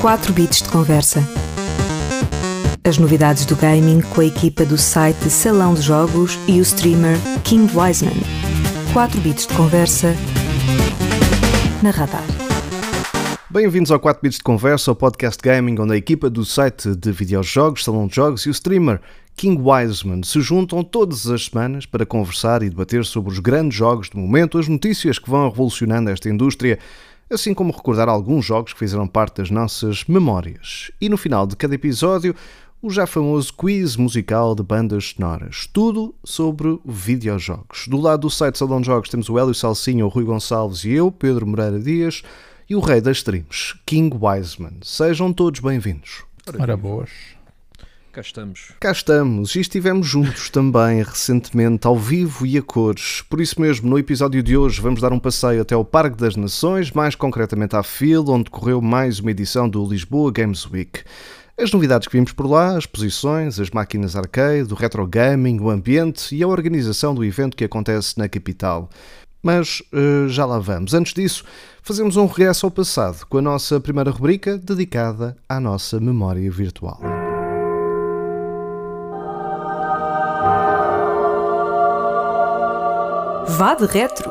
4 bits de conversa. As novidades do gaming com a equipa do site Salão de Jogos e o streamer King Wiseman. 4 bits de conversa na Radar. Bem-vindos ao 4 Bits de Conversa, o podcast gaming onde a equipa do site de videojogos, Salão de Jogos e o streamer King Wiseman se juntam todas as semanas para conversar e debater sobre os grandes jogos do momento, as notícias que vão revolucionando esta indústria, assim como recordar alguns jogos que fizeram parte das nossas memórias. E no final de cada episódio, o já famoso quiz musical de bandas sonoras. Tudo sobre videojogos. Do lado do site Salão de Jogos temos o Hélio Salsinha, o Rui Gonçalves e eu, Pedro Moreira Dias e o rei das streams, King Wiseman. Sejam todos bem-vindos. Ora boas. Cá estamos. Cá estamos e estivemos juntos também recentemente, ao vivo e a cores. Por isso mesmo, no episódio de hoje, vamos dar um passeio até ao Parque das Nações, mais concretamente à FIL, onde correu mais uma edição do Lisboa Games Week. As novidades que vimos por lá, as posições, as máquinas arcade, o retro gaming, o ambiente e a organização do evento que acontece na capital. Mas uh, já lá vamos. Antes disso, fazemos um regresso ao passado com a nossa primeira rubrica dedicada à nossa memória virtual. Vá de retro.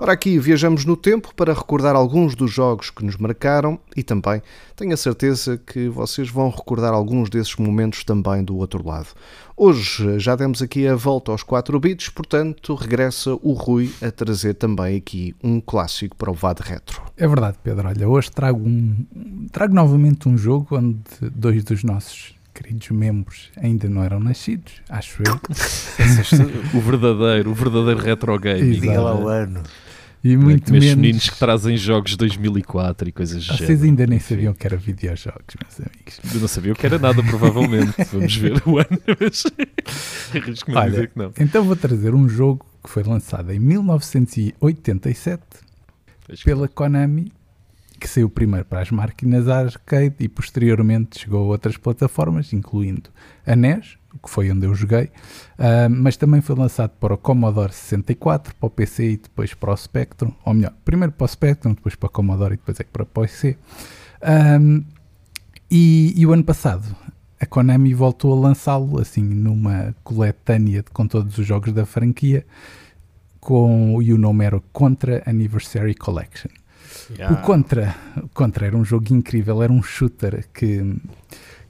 Ora, aqui viajamos no tempo para recordar alguns dos jogos que nos marcaram e também tenho a certeza que vocês vão recordar alguns desses momentos também do outro lado. Hoje já demos aqui a volta aos 4 bits, portanto regressa o Rui a trazer também aqui um clássico para o VAD Retro. É verdade, Pedro. Olha, hoje trago, um, trago novamente um jogo onde dois dos nossos queridos membros ainda não eram nascidos, acho eu. o verdadeiro, o verdadeiro retro gaming. Diga lá o ano. E muito menos... menos meninos que trazem jogos de 2004 e coisas do Vocês ainda nem sabiam que era videojogos, meus amigos. Eu não sabia o que era nada, provavelmente. Vamos ver o ano, mas arrisco-me a dizer que não. Então vou trazer um jogo que foi lançado em 1987 pela Konami, que saiu primeiro para as máquinas arcade e posteriormente chegou a outras plataformas, incluindo a NES, que foi onde eu joguei, uh, mas também foi lançado para o Commodore 64, para o PC e depois para o Spectrum, ou melhor, primeiro para o Spectrum, depois para o Commodore e depois é que para o PC. Um, e, e, o ano passado a Konami voltou a lançá-lo assim numa coletânea com todos os jogos da franquia, com, e o nome era Contra Anniversary Collection. Yeah. O Contra, o Contra era um jogo incrível, era um shooter que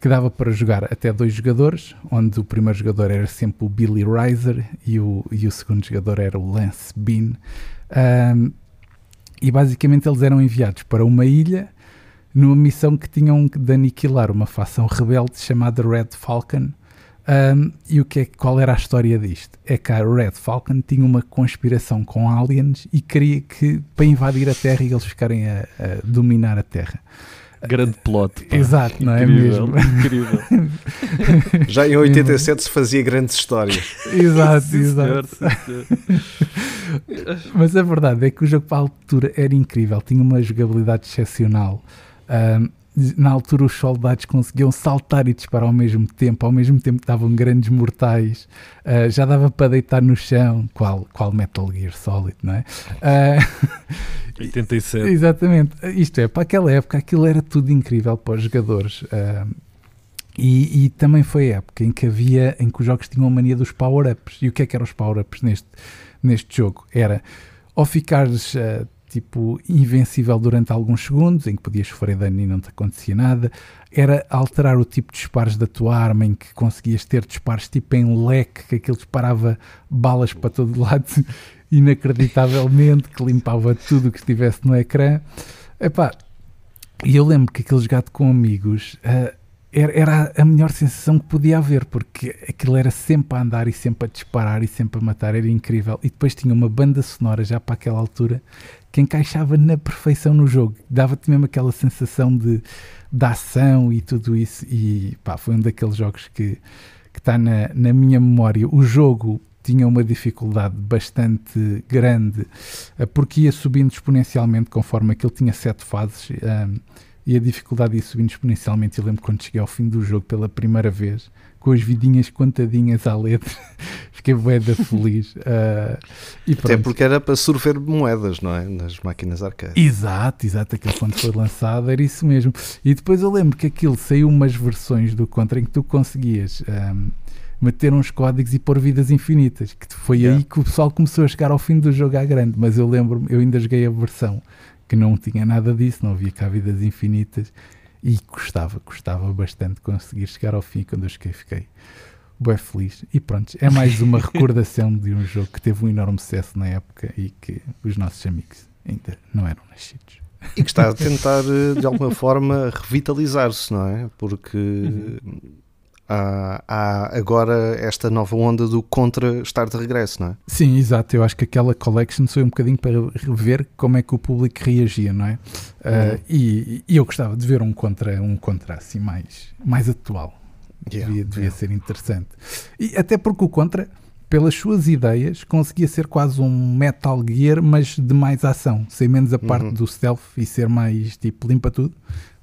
que dava para jogar até dois jogadores, onde o primeiro jogador era sempre o Billy Riser e o, e o segundo jogador era o Lance Bean. Um, e basicamente eles eram enviados para uma ilha numa missão que tinham de aniquilar uma facção rebelde chamada Red Falcon. Um, e o que é, qual era a história disto? É que a Red Falcon tinha uma conspiração com aliens e queria que para invadir a Terra e eles ficarem a, a dominar a Terra. Grande plot. Pá. Exato, não é mesmo? Incrível. Já em 87 se fazia grandes histórias. exato, sim, exato. Senhor, Mas a verdade é que o jogo para a altura era incrível, tinha uma jogabilidade excepcional. Um, na altura os soldados conseguiam saltar e disparar ao mesmo tempo, ao mesmo tempo que estavam grandes mortais, uh, já dava para deitar no chão, qual, qual Metal Gear Solid, não é? Uh, 87. Exatamente, isto é, para aquela época aquilo era tudo incrível para os jogadores. Uh, e, e, também foi a época em que havia, em que os jogos tinham a mania dos power-ups. E o que é que eram os power-ups neste, neste jogo? Era, ou ficares tipo invencível durante alguns segundos, em que podias sofrer dano e não te acontecia nada. Era alterar o tipo de disparos da tua arma, em que conseguias ter disparos tipo em leque, que aquilo disparava balas para todo lado inacreditavelmente, que limpava tudo o que estivesse no ecrã. Epá, e eu lembro que aquele jogado com amigos uh, era, era, a melhor sensação que podia haver, porque aquilo era sempre a andar e sempre a disparar e sempre a matar, era incrível. E depois tinha uma banda sonora já para aquela altura que encaixava na perfeição no jogo, dava-te mesmo aquela sensação de, de ação e tudo isso. E pá, foi um daqueles jogos que está na, na minha memória. O jogo tinha uma dificuldade bastante grande, eh, porque ia subindo exponencialmente conforme aquilo tinha sete fases. Um, e a dificuldade ia subindo exponencialmente. Eu lembro quando cheguei ao fim do jogo pela primeira vez, com as vidinhas contadinhas à letra, fiquei boeda feliz. Uh, e Até porque era para surfer moedas, não é? Nas máquinas arcade. Exato, exato. Aquilo quando foi lançado era isso mesmo. E depois eu lembro que aquilo saiu umas versões do Contra em que tu conseguias. Um, meter uns códigos e pôr vidas infinitas, que foi yeah. aí que o pessoal começou a chegar ao fim do jogo à grande, mas eu lembro eu ainda joguei a versão que não tinha nada disso, não havia cá vidas infinitas e gostava, gostava bastante conseguir chegar ao fim quando eu cheguei, fiquei bem feliz. E pronto, é mais uma recordação de um jogo que teve um enorme sucesso na época e que os nossos amigos ainda não eram nascidos. E que está a tentar, de alguma forma, revitalizar-se, não é? Porque uhum. Há, há, agora esta nova onda do contra estar de regresso, não é? Sim, exato. Eu acho que aquela collection foi um bocadinho para ver como é que o público reagia, não é? Uhum. Uh, e, e, eu gostava de ver um contra, um contra assim mais, mais atual. Yeah, devia, devia yeah. ser interessante. E até porque o contra, pelas suas ideias, conseguia ser quase um Metal Gear, mas de mais ação, sem menos a parte uhum. do stealth e ser mais tipo limpa tudo.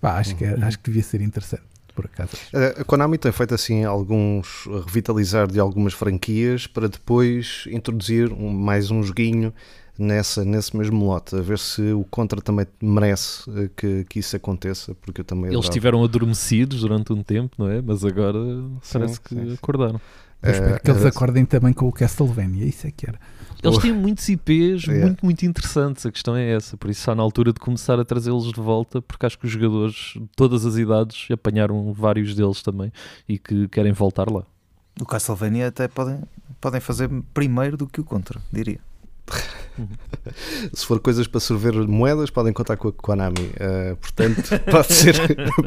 Bah, acho, uhum. que, acho que devia ser interessante por acaso. A Konami tem feito assim alguns revitalizar de algumas franquias para depois introduzir um, mais um joguinho nessa, nesse mesmo lote, a ver se o Contra também merece eh, que, que isso aconteça, porque eu também Eles estiveram adormecidos durante um tempo, não é? Mas agora sim, parece que sim. acordaram. Eu espero que eles acordem também com o Castlevania, isso é que era. Eles têm muitos IPs yeah. muito, muito interessantes, a questão é essa, por isso está na altura de começar a trazê-los de volta, porque acho que os jogadores de todas as idades apanharam vários deles também e que querem voltar lá. O Castlevania até podem, podem fazer primeiro do que o Contra, diria. Se for coisas para sorver moedas, podem contar com a Konami. Uh, portanto, pode ser,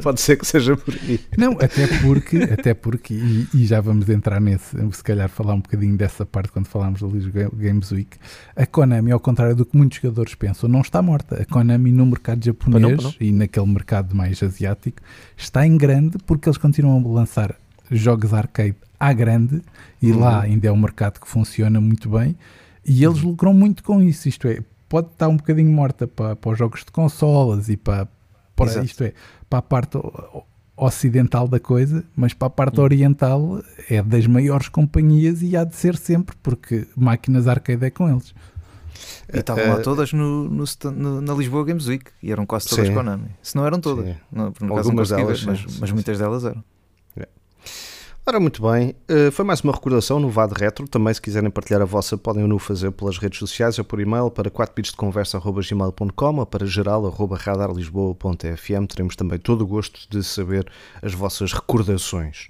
pode ser que seja por aí. Não, até porque, até porque e, e, já vamos entrar nesse, se calhar falar um bocadinho dessa parte quando falarmos do Lisboa Games Week. A Konami, ao contrário do que muitos jogadores pensam, não está morta. A Konami no mercado japonês não, não. e naquele mercado mais asiático está em grande porque eles continuam a lançar jogos arcade à grande e uhum. lá ainda é um mercado que funciona muito bem e eles lucram muito com isso, isto é, pode estar um bocadinho morta para, para os jogos de consolas e para, para isto é, para a parte ocidental da coisa, mas para a parte uhum. oriental é das maiores companhias e há de ser sempre, porque máquinas arcade é com eles. E estavam lá eh, todas no, no, no, na Lisboa Games Week e eram quase todas sim. Konami. Se não eram todas, não, por Algumas delas, mas, mas muitas delas eram. Ora, muito bem, uh, foi mais uma recordação no VAD Retro. Também, se quiserem partilhar a vossa, podem o fazer pelas redes sociais ou por e-mail para 4bitsdeconversa.gmail.com ou para geral.radarlisboa.fm. Teremos também todo o gosto de saber as vossas recordações.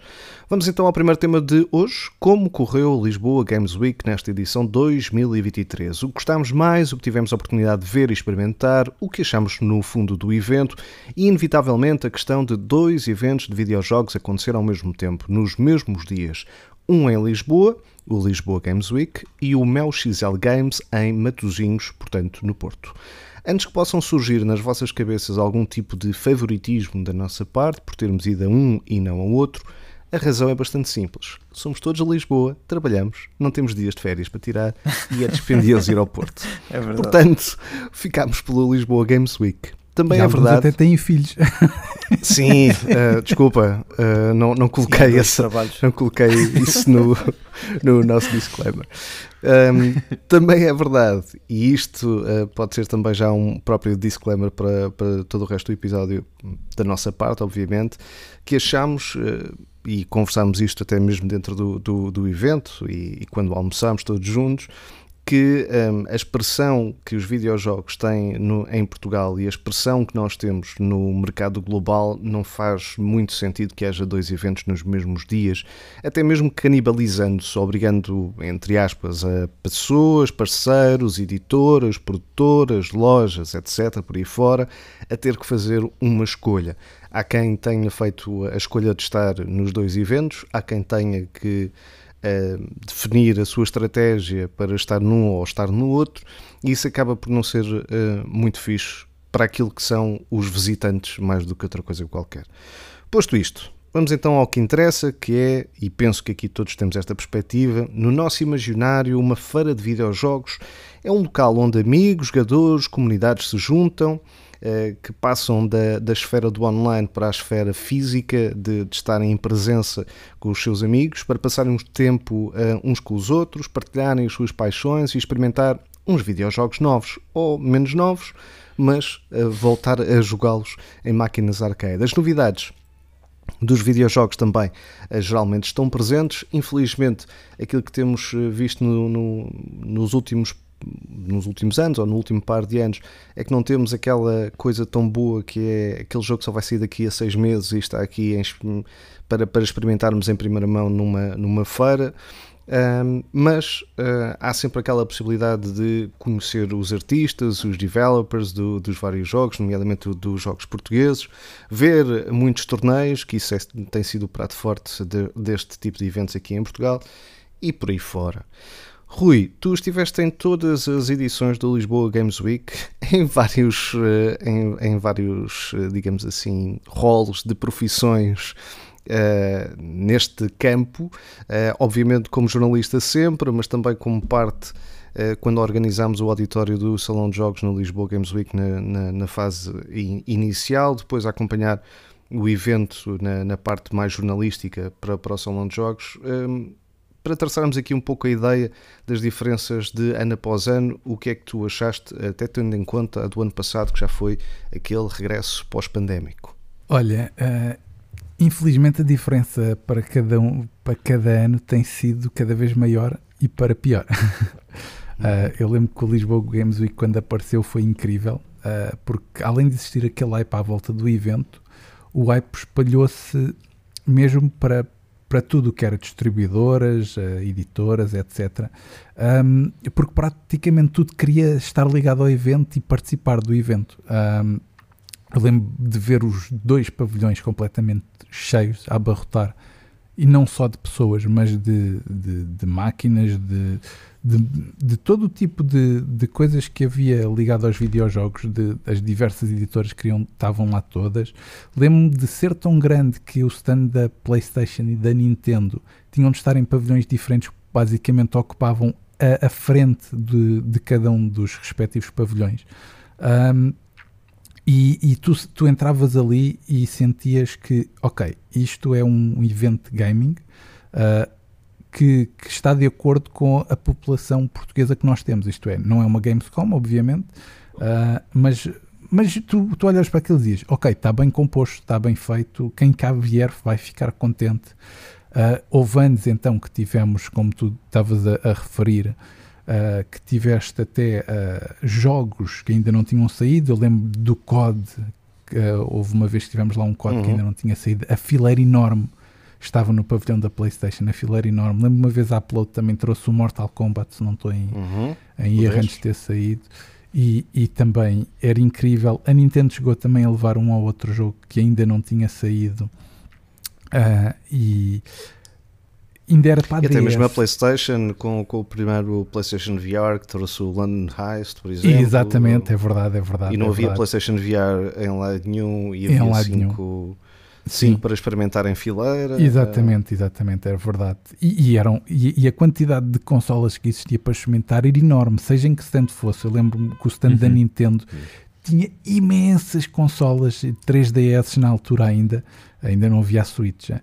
Vamos então ao primeiro tema de hoje: como correu Lisboa Games Week nesta edição 2023. O que gostámos mais, o que tivemos a oportunidade de ver e experimentar, o que achamos no fundo do evento e, inevitavelmente, a questão de dois eventos de videojogos acontecer ao mesmo tempo, nos mesmos dias. Um em Lisboa, o Lisboa Games Week, e o Mel XL Games em Matosinhos, portanto, no Porto. Antes que possam surgir nas vossas cabeças algum tipo de favoritismo da nossa parte por termos ido a um e não ao outro, a razão é bastante simples. Somos todos a Lisboa, trabalhamos, não temos dias de férias para tirar e é dispendioso ir ao Porto. É Portanto, ficámos pelo Lisboa Games Week. Também e é verdade. até têm filhos. Sim, uh, desculpa, uh, não, não coloquei Sim, esse, não coloquei isso no, no nosso disclaimer. Um, também é verdade, e isto uh, pode ser também já um próprio disclaimer para, para todo o resto do episódio da nossa parte, obviamente, que achamos e conversámos isto até mesmo dentro do, do, do evento e, e, quando almoçámos todos juntos, que um, a expressão que os videojogos têm no, em Portugal e a expressão que nós temos no mercado global não faz muito sentido que haja dois eventos nos mesmos dias, até mesmo canibalizando-se, obrigando, entre aspas, a pessoas, parceiros, editoras, produtoras, lojas, etc., por aí fora, a ter que fazer uma escolha. Há quem tenha feito a escolha de estar nos dois eventos, há quem tenha que uh, definir a sua estratégia para estar num ou estar no outro, e isso acaba por não ser uh, muito fixe para aquilo que são os visitantes, mais do que outra coisa qualquer. Posto isto, vamos então ao que interessa, que é, e penso que aqui todos temos esta perspectiva, no nosso imaginário, uma feira de videojogos é um local onde amigos, jogadores, comunidades se juntam que passam da, da esfera do online para a esfera física, de, de estarem em presença com os seus amigos, para passarem um tempo uh, uns com os outros, partilharem as suas paixões e experimentar uns videojogos novos ou menos novos, mas uh, voltar a jogá-los em máquinas arcade. As novidades dos videojogos também geralmente estão presentes. Infelizmente, aquilo que temos visto no, no, nos últimos nos últimos anos ou no último par de anos é que não temos aquela coisa tão boa que é aquele jogo que só vai sair daqui a seis meses e está aqui em, para, para experimentarmos em primeira mão numa, numa feira. Um, mas uh, há sempre aquela possibilidade de conhecer os artistas, os developers do, dos vários jogos, nomeadamente dos jogos portugueses, ver muitos torneios, que isso é, tem sido o prato forte de, deste tipo de eventos aqui em Portugal, e por aí fora. Rui, tu estiveste em todas as edições do Lisboa Games Week, em vários, eh, em, em vários eh, digamos assim, rolos de profissões uh, neste campo, uh, obviamente como jornalista sempre, mas também como parte quando organizámos o auditório do Salão de Jogos no Lisboa Games Week na, na, na fase in, inicial, depois a acompanhar o evento na, na, parte mais jornalística para, para o Salão de Jogos. Para traçarmos aqui um pouco a ideia das diferenças de ano após ano, o que é que tu achaste, até tendo em conta a do ano passado, que já foi aquele regresso pós-pandémico? Olha, Infelizmente a diferença para cada, um, para cada ano tem sido cada vez maior e para pior. uh, eu lembro que o Lisboa Games Week quando apareceu foi incrível, uh, porque além de existir aquele hype à volta do evento, o hype espalhou-se mesmo para, para tudo o que era distribuidoras, uh, editoras, etc. Um, porque praticamente tudo queria estar ligado ao evento e participar do evento. Um, eu lembro de ver os dois pavilhões completamente cheios a abarrotar, e não só de pessoas, mas de, de, de máquinas, de, de, de, todo o tipo de, de coisas que havia ligado aos videojogos, de, as diversas editoras que iam, estavam lá todas. Lembro-me de ser tão grande que o stand da PlayStation e da Nintendo tinham de estar em pavilhões diferentes, basicamente ocupavam a, a frente de, de cada um dos respectivos pavilhões. Um, e, e tu, tu, entravas ali e sentias que, ok, isto é um evento de gaming uh, que, que, está de acordo com a população portuguesa que nós temos. Isto é, não é uma Gamescom, obviamente, uh, mas, mas tu, tu olhas para aquilo e dizes, ok, está bem composto, está bem feito, quem cá vier vai ficar contente. Uh, houve anos então que tivemos, como tu estavas a, a referir, uh, que tiveste até uh, jogos que ainda não tinham saído. Eu lembro do COD, que, uh, houve uma vez que tivemos lá um COD uhum. que ainda não tinha saído. A fileira enorme estava no pavilhão da PlayStation, a fileira enorme. Lembro uma vez a Upload também trouxe o Mortal Kombat, se não estou em, uhum. em erro antes de ter saído. E, e, também era incrível. A Nintendo chegou também a levar um ou outro jogo que ainda não tinha saído. Uh, e ainda era para a Até mesmo a PlayStation, com, com o primeiro PlayStation VR que trouxe o London Heist, por exemplo. Exatamente, é verdade, é verdade. E não é havia verdade. PlayStation VR em lado nenhum e havia lado cinco, cinco para experimentar em fileira. Exatamente, exatamente, era verdade. E, e eram, e, e, a quantidade de consolas que existia para experimentar era enorme, seja em que stand fosse. Eu lembro-me que o stand uhum. da Nintendo tinha imensas consolas 3DS na altura ainda ainda não havia a Switch, uh,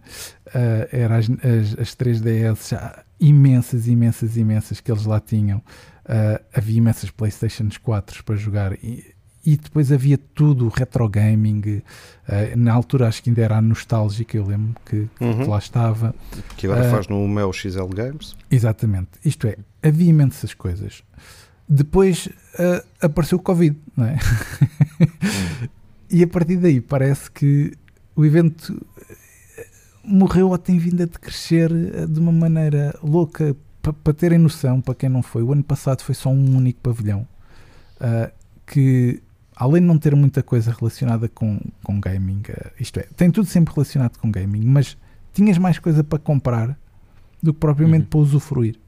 eram as, as, as 3DS já, imensas, imensas, imensas que eles lá tinham. Uh, havia imensas PlayStation 4 para jogar e, e depois havia tudo, retro gaming. Uh, na altura acho que ainda era nostálgica, eu lembro que, uhum. que lá estava. Que agora uh, faz no Mel XL Games. Exatamente, isto é, havia imensas coisas. Depois uh, apareceu o Covid, não é? Uhum. e a partir daí parece que o evento eh, morreu ou tem vindo a decrescer eh, de uma maneira louca. Para terem noção, para quem não foi, o ano passado foi só um único pavilhão uh, que, além de não ter muita coisa relacionada com, com gaming, uh, isto é, tem tudo sempre relacionado com gaming, mas tinhas mais coisa para comprar do que propriamente uhum. para usufruir.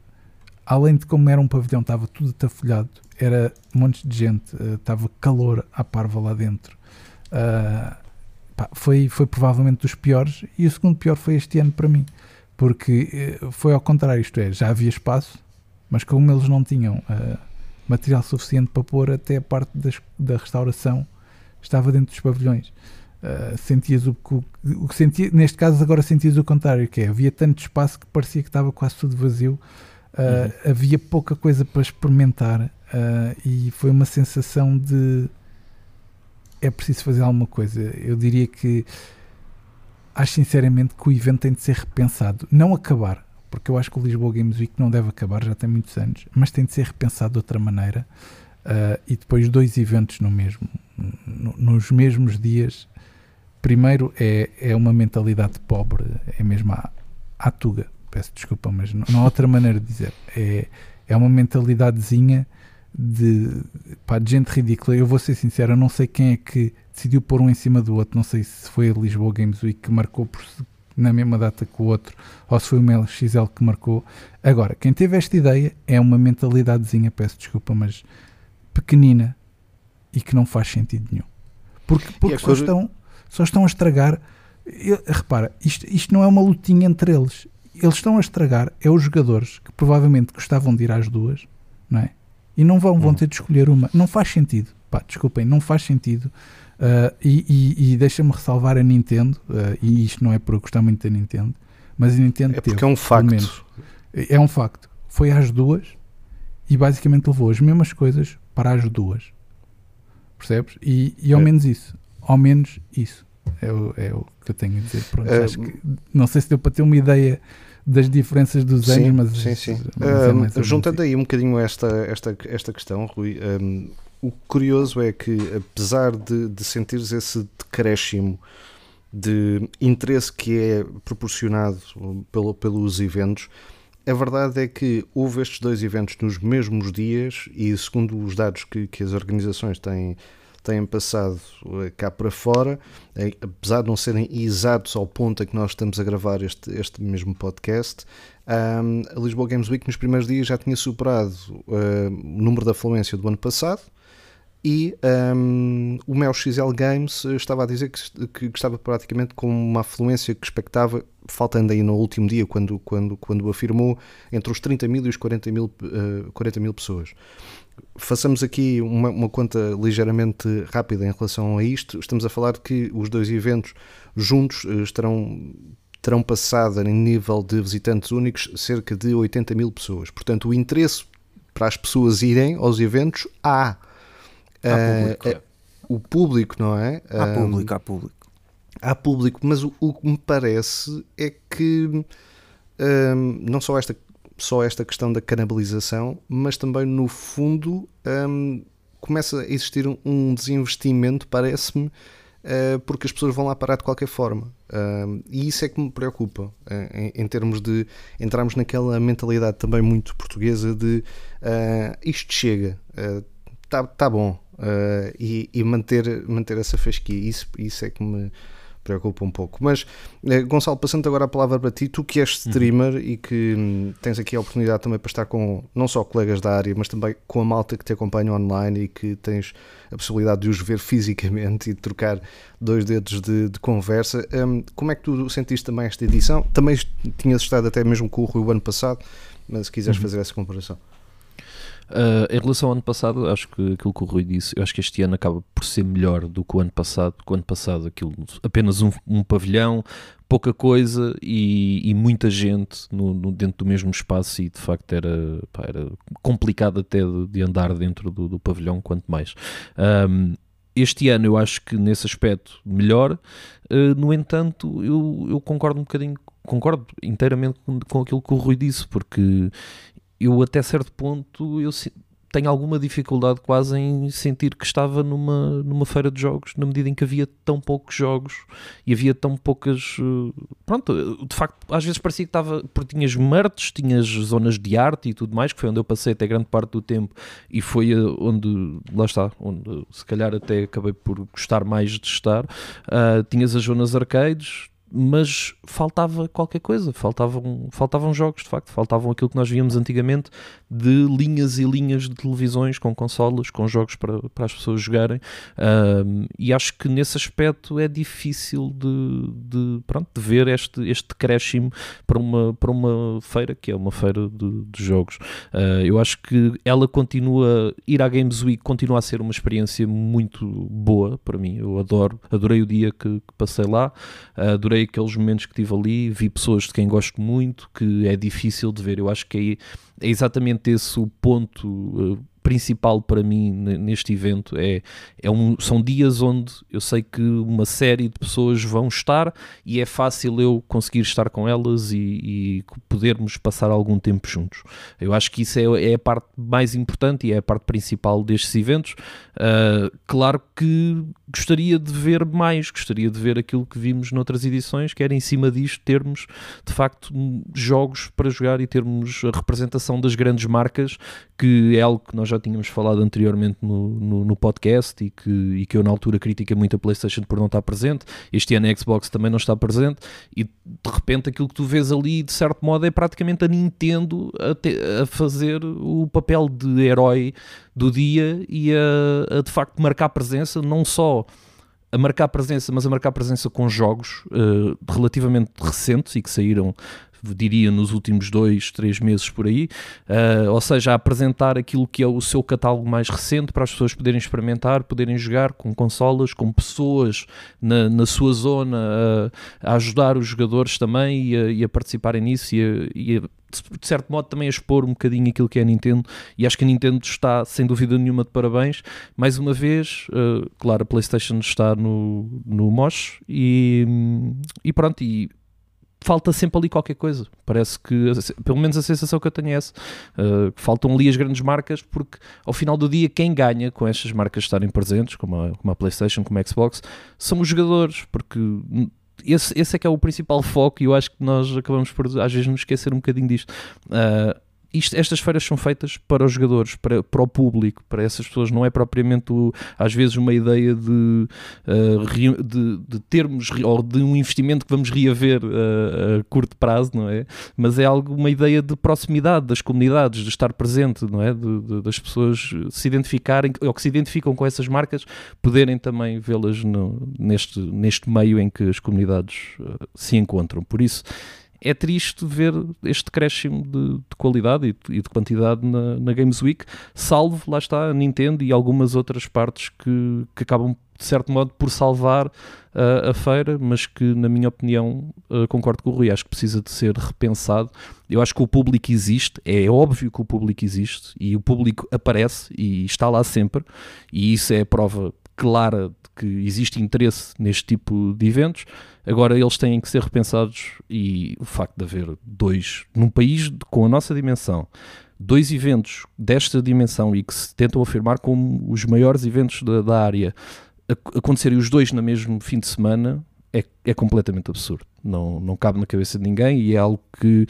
Além de como era um pavilhão, estava tudo atafolhado, era um monte de gente, uh, estava calor à parva lá dentro. Uh, pá, foi, foi provavelmente dos piores e o segundo pior foi este ano para mim, porque eh, foi ao contrário, isto é, já havia espaço, mas como eles não tinham uh, material suficiente para pôr, até a parte das, da restauração estava dentro dos pavilhões. Uh, sentias o que, o que sentia, neste caso agora sentias o contrário, que é, havia tanto espaço que parecia que estava quase tudo vazio, uh, uhum. havia pouca coisa para experimentar uh, e foi uma sensação de é preciso fazer alguma coisa. Eu diria que acho sinceramente que o evento tem de ser repensado, não acabar, porque eu acho que o Lisboa Games Week não deve acabar, já tem muitos anos, mas tem de ser repensado de outra maneira e depois dois eventos no mesmo, no, nos mesmos dias primeiro é, é uma mentalidade pobre, é mesmo à, à tuga, peço desculpa, mas não, não há outra maneira de dizer. É, é uma mentalidadezinha de, pá, de gente ridícula. Eu vou ser sincero, eu não sei quem é que decidiu pôr um em cima do outro, não sei se foi a Lisboa Games Week que marcou por, na mesma data que o outro, ou se foi o MLXL que marcou. Agora, quem teve esta ideia é uma mentalidadezinha, peço desculpa, mas pequenina e que não faz sentido nenhum. Porque, porque só estão só estão a estragar. Eu, repara, isto, isto não é uma lutinha entre eles. Eles estão a estragar, é os jogadores que provavelmente gostavam de ir às duas, não é? E não vão, vão uhum. ter de escolher uma. Não faz sentido. Pá, desculpem, não faz sentido. Uh, e, e, e deixa-me ressalvar a Nintendo, uh, e isto não é por eu gostar muito da Nintendo, mas a Nintendo é porque teve, é um facto. É um facto. Foi às duas e basicamente levou as mesmas coisas para as duas. Percebes? E, e ao é. menos isso ao menos isso. É o, é o que eu tenho a dizer. Pronto, acho que, não sei se deu para ter uma ideia das diferenças dos sim, anos, mas. Sim, sim. Mas é juntando aí um bocadinho esta, esta, esta questão, Rui, um, o curioso é que, apesar de, de sentires esse decréscimo de interesse que é proporcionado pelo, pelos eventos, a verdade é que houve estes dois eventos nos mesmos dias e, segundo os dados que, que as organizações têm têm passado eh, cá para fora, eh, apesar de não serem exatos ao ponto a que nós estamos a gravar este, este mesmo podcast, um, a Lisboa Games Week nos primeiros dias já tinha superado uh, o número da fluência do ano passado e um, o Mel XL Games estava a dizer que, que, estava praticamente com uma afluência que expectava, faltando aí no último dia, quando, quando, quando afirmou, entre os 30 mil e os 40 mil, uh, 40 mil pessoas façamos aqui uma, uma, conta ligeiramente rápida em relação a isto. Estamos a falar que os dois eventos juntos eh, estarão terão passado em nível de visitantes únicos cerca de 80 mil pessoas. Portanto, o interesse para as pessoas irem aos eventos há. Há público. Uh, o público, não é? Há público, há público. Há público, mas o, o que me parece é que não só esta só esta questão da canibalização, mas também no fundo um, começa a existir um desinvestimento, parece-me, uh, porque as pessoas vão lá parar de qualquer forma. Uh, e isso é que me preocupa, uh, em, em, termos de entrarmos naquela mentalidade também muito portuguesa de isto chega, está tá bom, e, e, manter, manter essa fasquia. Isso, isso é que me preocupa um pouco. Mas, eh, Gonçalo, passando agora a palavra para ti, tu que és uhum. streamer uhum. e que hum, tens aqui a oportunidade também para estar com não só colegas da área, mas também com a malta que te acompanha online e que tens a possibilidade de os ver fisicamente e de trocar dois dedos de, de conversa. Um, como é que tu sentiste também esta edição? Também tinhas estado até mesmo com o Rui o ano passado, mas se quiseres uhum. fazer essa comparação. Uh, em relação ao ano passado, acho que aquilo que o Rui disse, eu acho que este ano acaba por ser melhor do que o ano passado, o ano passado aquilo apenas um, um pavilhão, pouca coisa e, e muita gente no, no, dentro do mesmo espaço e de facto era, pá, era complicado até de, de andar dentro do, do, pavilhão, quanto mais. Um, este ano eu acho que nesse aspecto melhor, uh, no entanto, eu, eu concordo um bocadinho concordo inteiramente com, aquilo que o Rui disse, porque eu até certo ponto eu tenho alguma dificuldade quase em sentir que estava numa, numa feira de jogos, na medida em que havia tão poucos jogos e havia tão poucas. Eh, pronto, de facto, às vezes parecia que estava. Porque tinhas mertes, tinhas zonas de arte e tudo mais, que foi onde eu passei até grande parte do tempo e foi eh, onde. Lá está, onde se calhar até acabei por gostar mais de estar. Uh, tinhas as zonas arcades, mas faltava qualquer coisa, faltavam, faltavam jogos de facto, faltavam aquilo que nós víamos antigamente de linhas e linhas de televisões com consolas, com jogos para, para as pessoas jogarem. Um, e acho que nesse aspecto é difícil de, de, pronto, de ver este, este decréscimo para uma, para uma feira que é uma feira de, de jogos. Uh, eu acho que ela continua, ir à Games Week continua a ser uma experiência muito boa para mim, eu adoro, adorei o dia que, que passei lá, adorei aqueles momentos que tive ali, vi pessoas de quem gosto muito, que é difícil de ver. Eu acho que é, é exatamente esse o ponto uh, principal para mim neste evento é, é um, são dias onde eu sei que uma série de pessoas vão estar e é fácil eu conseguir estar com elas e, e podermos passar algum tempo juntos. Eu acho que isso é, é, a parte mais importante e é a parte principal destes eventos. Uh, claro que gostaria de ver mais, gostaria de ver aquilo que vimos noutras edições, que era em cima disto termos de facto jogos para jogar e termos a representação das grandes marcas, que é algo que nós já já tínhamos falado anteriormente no, no, no, podcast e que, e que eu na altura critica muito a PlayStation por não estar presente. Este ano a Xbox também não está presente e de repente aquilo que tu vês ali, de certo modo, é praticamente a Nintendo a, te, a fazer o papel de herói do dia e a, a de facto marcar presença, não só a marcar presença, mas a marcar presença com jogos uh, relativamente recentes e que saíram diria nos últimos dois, três meses por aí, uh, ou seja, a apresentar aquilo que é o seu catálogo mais recente para as pessoas poderem experimentar, poderem jogar com consolas, com pessoas na, na sua zona a, a ajudar os jogadores também e a, e a participarem nisso e a, e a de certo modo também a expor um bocadinho aquilo que é a Nintendo. E acho que a Nintendo está sem dúvida nenhuma de parabéns. Mais uma vez, uh, claro a Playstation está no, no Mosh e, e pronto e falta sempre ali qualquer coisa. Parece que, pelo menos a sensação que eu tenho é essa. Uh, faltam ali as grandes marcas, porque ao final do dia, quem ganha com estas marcas estarem presentes, como a, como a PlayStation, como a Xbox, são os jogadores, porque esse, esse é que é o principal foco e eu acho que nós acabamos por às vezes nos esquecer um bocadinho disto. Uh, isto, estas feiras são feitas para os jogadores, para, para o público, para essas pessoas. Não é propriamente, o, às vezes, uma ideia de, uh, de, de, termos ou de um investimento que vamos reaver uh, a curto prazo, não é? Mas é algo, uma ideia de proximidade das comunidades, de estar presente, não é? De, de, das pessoas se identificarem ou que se identificam com essas marcas, poderem também vê-las neste, neste meio em que as comunidades uh, se encontram. Por isso é triste ver este decréscimo de, de qualidade e de, e de quantidade na, na, Games Week, salvo, lá está, a Nintendo e algumas outras partes que, que acabam, de certo modo, por salvar uh, a feira, mas que, na minha opinião, uh, concordo com o Rui, acho que precisa de ser repensado. Eu acho que o público existe, é óbvio que o público existe e o público aparece e está lá sempre, e isso é a prova clara de que existe interesse neste tipo de eventos. Agora eles têm que ser repensados e o facto de haver dois, num país com a nossa dimensão, dois eventos desta dimensão e que se tentam afirmar como os maiores eventos da, da área, acontecerem os dois no mesmo fim de semana é, é completamente absurdo. Não, não cabe na cabeça de ninguém e é algo que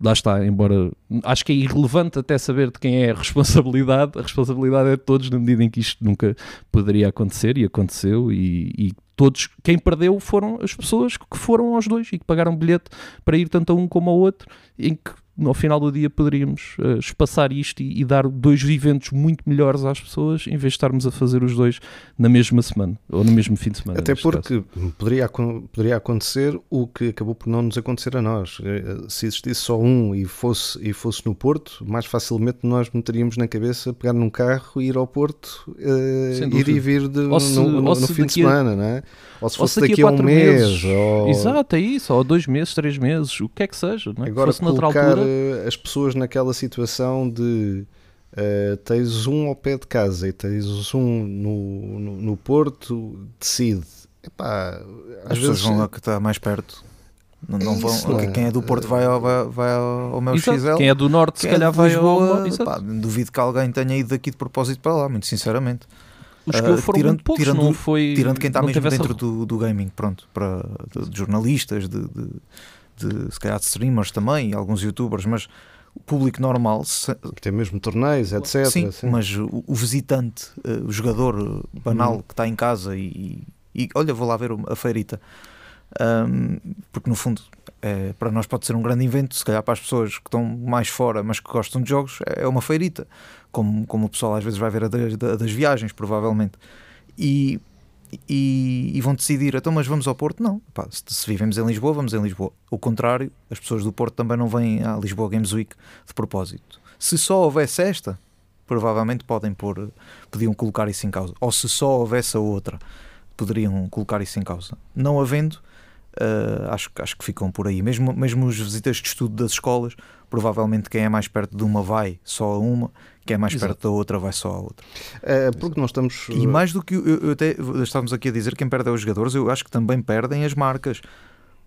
lá está, embora acho que é irrelevante até saber de quem é a responsabilidade, a responsabilidade é de todos na medida em que isto nunca poderia acontecer e aconteceu e, e todos, quem perdeu foram as pessoas que foram aos dois e que pagaram bilhete para ir tanto a um como ao outro, em que no final do dia poderíamos uh, espaçar isto e, e, dar dois eventos muito melhores às pessoas em vez de estarmos a fazer os dois na mesma semana ou no mesmo fim de semana. Até porque poderia, poderia acontecer o que acabou por não nos acontecer a nós. Eh, se existisse só um e fosse, e fosse no Porto, mais facilmente nós meteríamos na cabeça pegar num carro e ir ao Porto, uh, ir e vir de, se, no, no, no fim de semana, não é? Ou se fosse daqui, daqui a um mês. Ou... Exato, é isso. Ou dois meses, três meses, o que é que seja. Não é? Agora, fosse colocar altura... as pessoas naquela situação de uh, tens um ao pé de casa e tens um no, no, no Porto, decide. Epá, as pessoas vão lá que está mais perto. Não, não vão, isso, quem é do Porto vai ao, vai, vai ao meu Exato. XL. Quem é do Norte, se é calhar vai Lisboa, ao. Pá, duvido que alguém tenha ido daqui de propósito para lá, muito sinceramente. Os que uh, foram tirando, poucos, tirando, não foi... Tirando quem está mesmo dentro essa... do, do gaming, pronto, para, de, de jornalistas, de, de, de, se calhar de streamers também, alguns youtubers, mas o público normal... Se... Tem mesmo torneios, etc. Sim, sim. mas o, o, visitante, uh, o jogador banal hum. que está em casa e, e, olha, vou lá ver a feirita, Um, porque no fundo é, para nós pode ser um grande evento, se calhar para as pessoas que estão mais fora, mas que gostam de jogos, é uma feirita, como, como o pessoal às vezes vai ver a das, a das viagens, provavelmente. E, e, e, vão decidir, então, mas vamos ao Porto? Não, Pá, se, se, vivemos em Lisboa, vamos em Lisboa. O contrário, as pessoas do Porto também não vêm à Lisboa Games Week de propósito. Se só houvesse esta, provavelmente podem pôr, podiam colocar isso em causa. Ou se só houvesse a outra, poderiam colocar isso em causa. Não havendo, uh, acho, acho que ficam por aí. Mesmo, mesmo os visitas de estudo das escolas, provavelmente quem é mais perto de uma vai só a uma, quem é mais Exato. perto da outra vai só a outra. É, porque nós estamos. E mais do que eu, eu até estávamos aqui a dizer, quem perde é os jogadores, eu acho que também perdem as marcas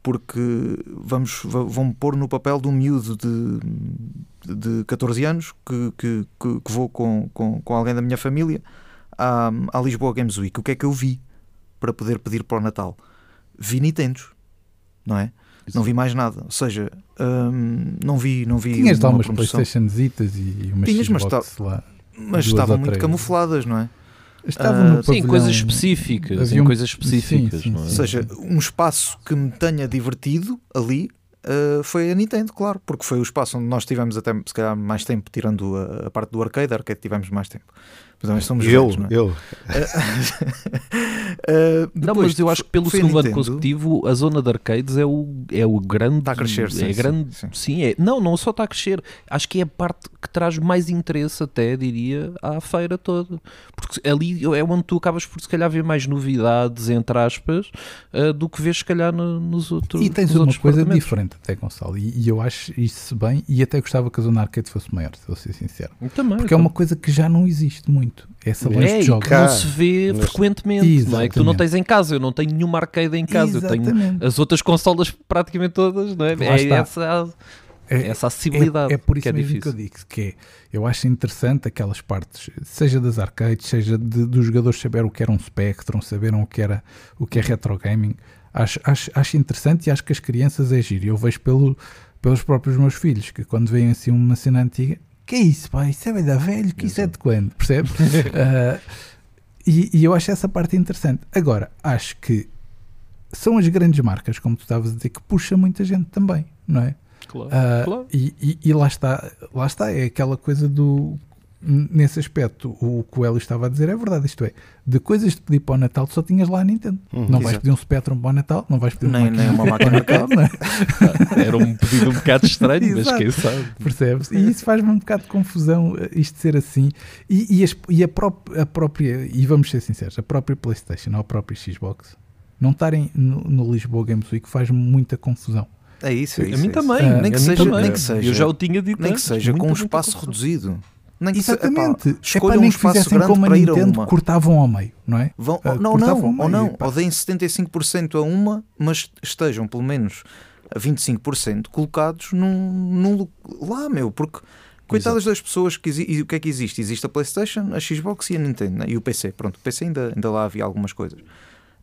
porque vamos, vão pôr no papel de um miúdo de, de 14 anos que, que, que, que vou com, com, com, alguém da minha família à, à, Lisboa Games Week. O que é que eu vi para poder pedir para o Natal? Vi Nintendo, não é? Isso. Não vi mais nada. Ou seja, hum, não vi. Não vi Tinhas lá umas PlayStation Zitas e umas Tinhas, mas, tá, lá, mas estavam muito camufladas, não é? Estavam uh, sim, coisas específicas. Havia um... coisas específicas. Sim, sim, é? Ou seja, um espaço que me tenha divertido ali uh, foi a Nintendo, claro, porque foi o espaço onde nós tivemos até se calhar mais tempo, tirando a, a parte do arcade, arcade tivemos mais tempo. Mas também somos eu, velhos, não é? Eu. uh, não, mas eu acho que pelo segundo ano consecutivo a zona de arcades é o, é o grande. Está a crescer, sim. É grande, sim, sim. é, não, não só está a crescer. Acho que é a parte que traz mais interesse, até diria, à feira toda. Porque ali é onde tu acabas por se calhar ver mais novidades, entre aspas, uh, do que vês se calhar no, nos outros. E tens uma coisa diferente, até Gonçalo. E, e, eu acho isso bem. E até gostava que a zona arcade fosse maior, se vou ser sincero. Também. Porque é uma coisa que já não existe muito muito. É salões é, de jogos. Que não se vê Mas... frequentemente, Exatamente. não é? Que tu não tens em casa. Eu não tenho nenhuma arcade em casa. Exatamente. Eu tenho as outras consolas praticamente todas, não é? Lá é essa, é, essa acessibilidade. É, é por isso que é mesmo difícil. que eu digo que é, eu acho interessante aquelas partes, seja das arcades, seja de, dos jogadores saber o que era um Spectrum, saberam o que era o que é retro gaming. Acho, acho, acho interessante e acho que as crianças é giro. Eu vejo pelo, pelos próprios meus filhos que quando veem assim uma cena antiga, que é isso, pá? Isso é velho, que isso é de quando? Percebes? uh, e, e, eu acho essa parte interessante. Agora, acho que são as grandes marcas, como tu estavas a dizer, que puxa muita gente também, não é? Claro, uh, claro. E, e, e, lá está, lá está, é aquela coisa do nesse aspecto, o que o Hélio estava a dizer é verdade. Isto é, de coisas de pedir para o Natal, só tinhas lá a Nintendo. Uhum, não vais pedir um Spectrum para o Natal, não vais pedir nem, nem uma máquina Natal, não é? Era um pedido um bocado estranho, mas quem sabe. Percebes? E isso faz-me um bocado de confusão, eh, isto ser assim. E, e, as, e a, pró a, própria, e vamos ser sinceros, a própria PlayStation ou a própria Xbox não estarem no, no Lisboa Games Week faz-me muita confusão. É isso, é isso. A mim é também. Uh, nem, que seja, também. nem que seja. Eu já o tinha dito. Nem que seja com um espaço reduzido. Nem que Exatamente. Se, epá, é para nem um que fizessem como a Nintendo, cortavam ao meio, não é? Vão, uh, não, não, ou não, ou deem 75% a uma, mas estejam pelo menos a 25% colocados num, num, lá, meu, porque coitadas Exato. das pessoas que e o que é que existe? Existe a PlayStation, a Xbox e a Nintendo, né? e o PC. Pronto, o PC ainda, ainda lá havia algumas coisas.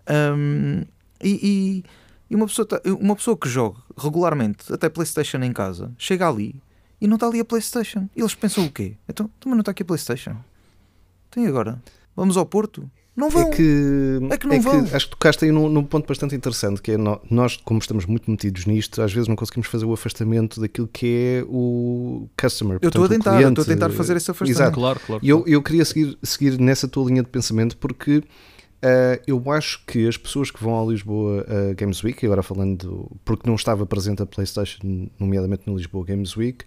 Um, e, e, e uma, pessoa, tá, uma pessoa que joga regularmente até PlayStation em casa, chega ali e não está ali a PlayStation. E eles pensam o quê? Então, também não está aqui a PlayStation. Tem agora. Vamos ao Porto? Não vão. É que, é que não é vão. Que, acho que tocaste aí num, num, ponto bastante interessante, que é nós, como estamos muito metidos nisto, às vezes não conseguimos fazer o afastamento daquilo que é o customer. Eu estou a tentar, estou a tentar fazer esse afastamento. Exato. Claro, claro, E eu, eu queria seguir, seguir nessa tua linha de pensamento porque Uh, eu acho que as pessoas que vão a Lisboa uh, Games Week, agora falando, porque não estava presente a PlayStation, nomeadamente no Lisboa Games Week,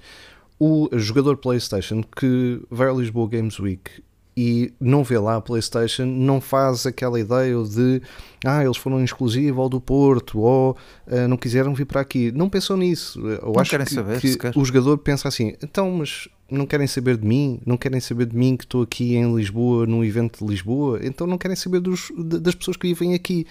o jogador PlayStation que vai a Lisboa Games Week e não vê lá a PlayStation, não faz aquela ideia de ah, eles foram exclusivo ao do Porto ou uh, não quiseram vir para aqui. Não pensou nisso. Eu não acho querem que, saber, que o jogador pensa assim: então, mas não querem saber de mim, não querem saber de mim que estou aqui em Lisboa, num evento de Lisboa, então não querem saber dos, das pessoas que vivem aqui.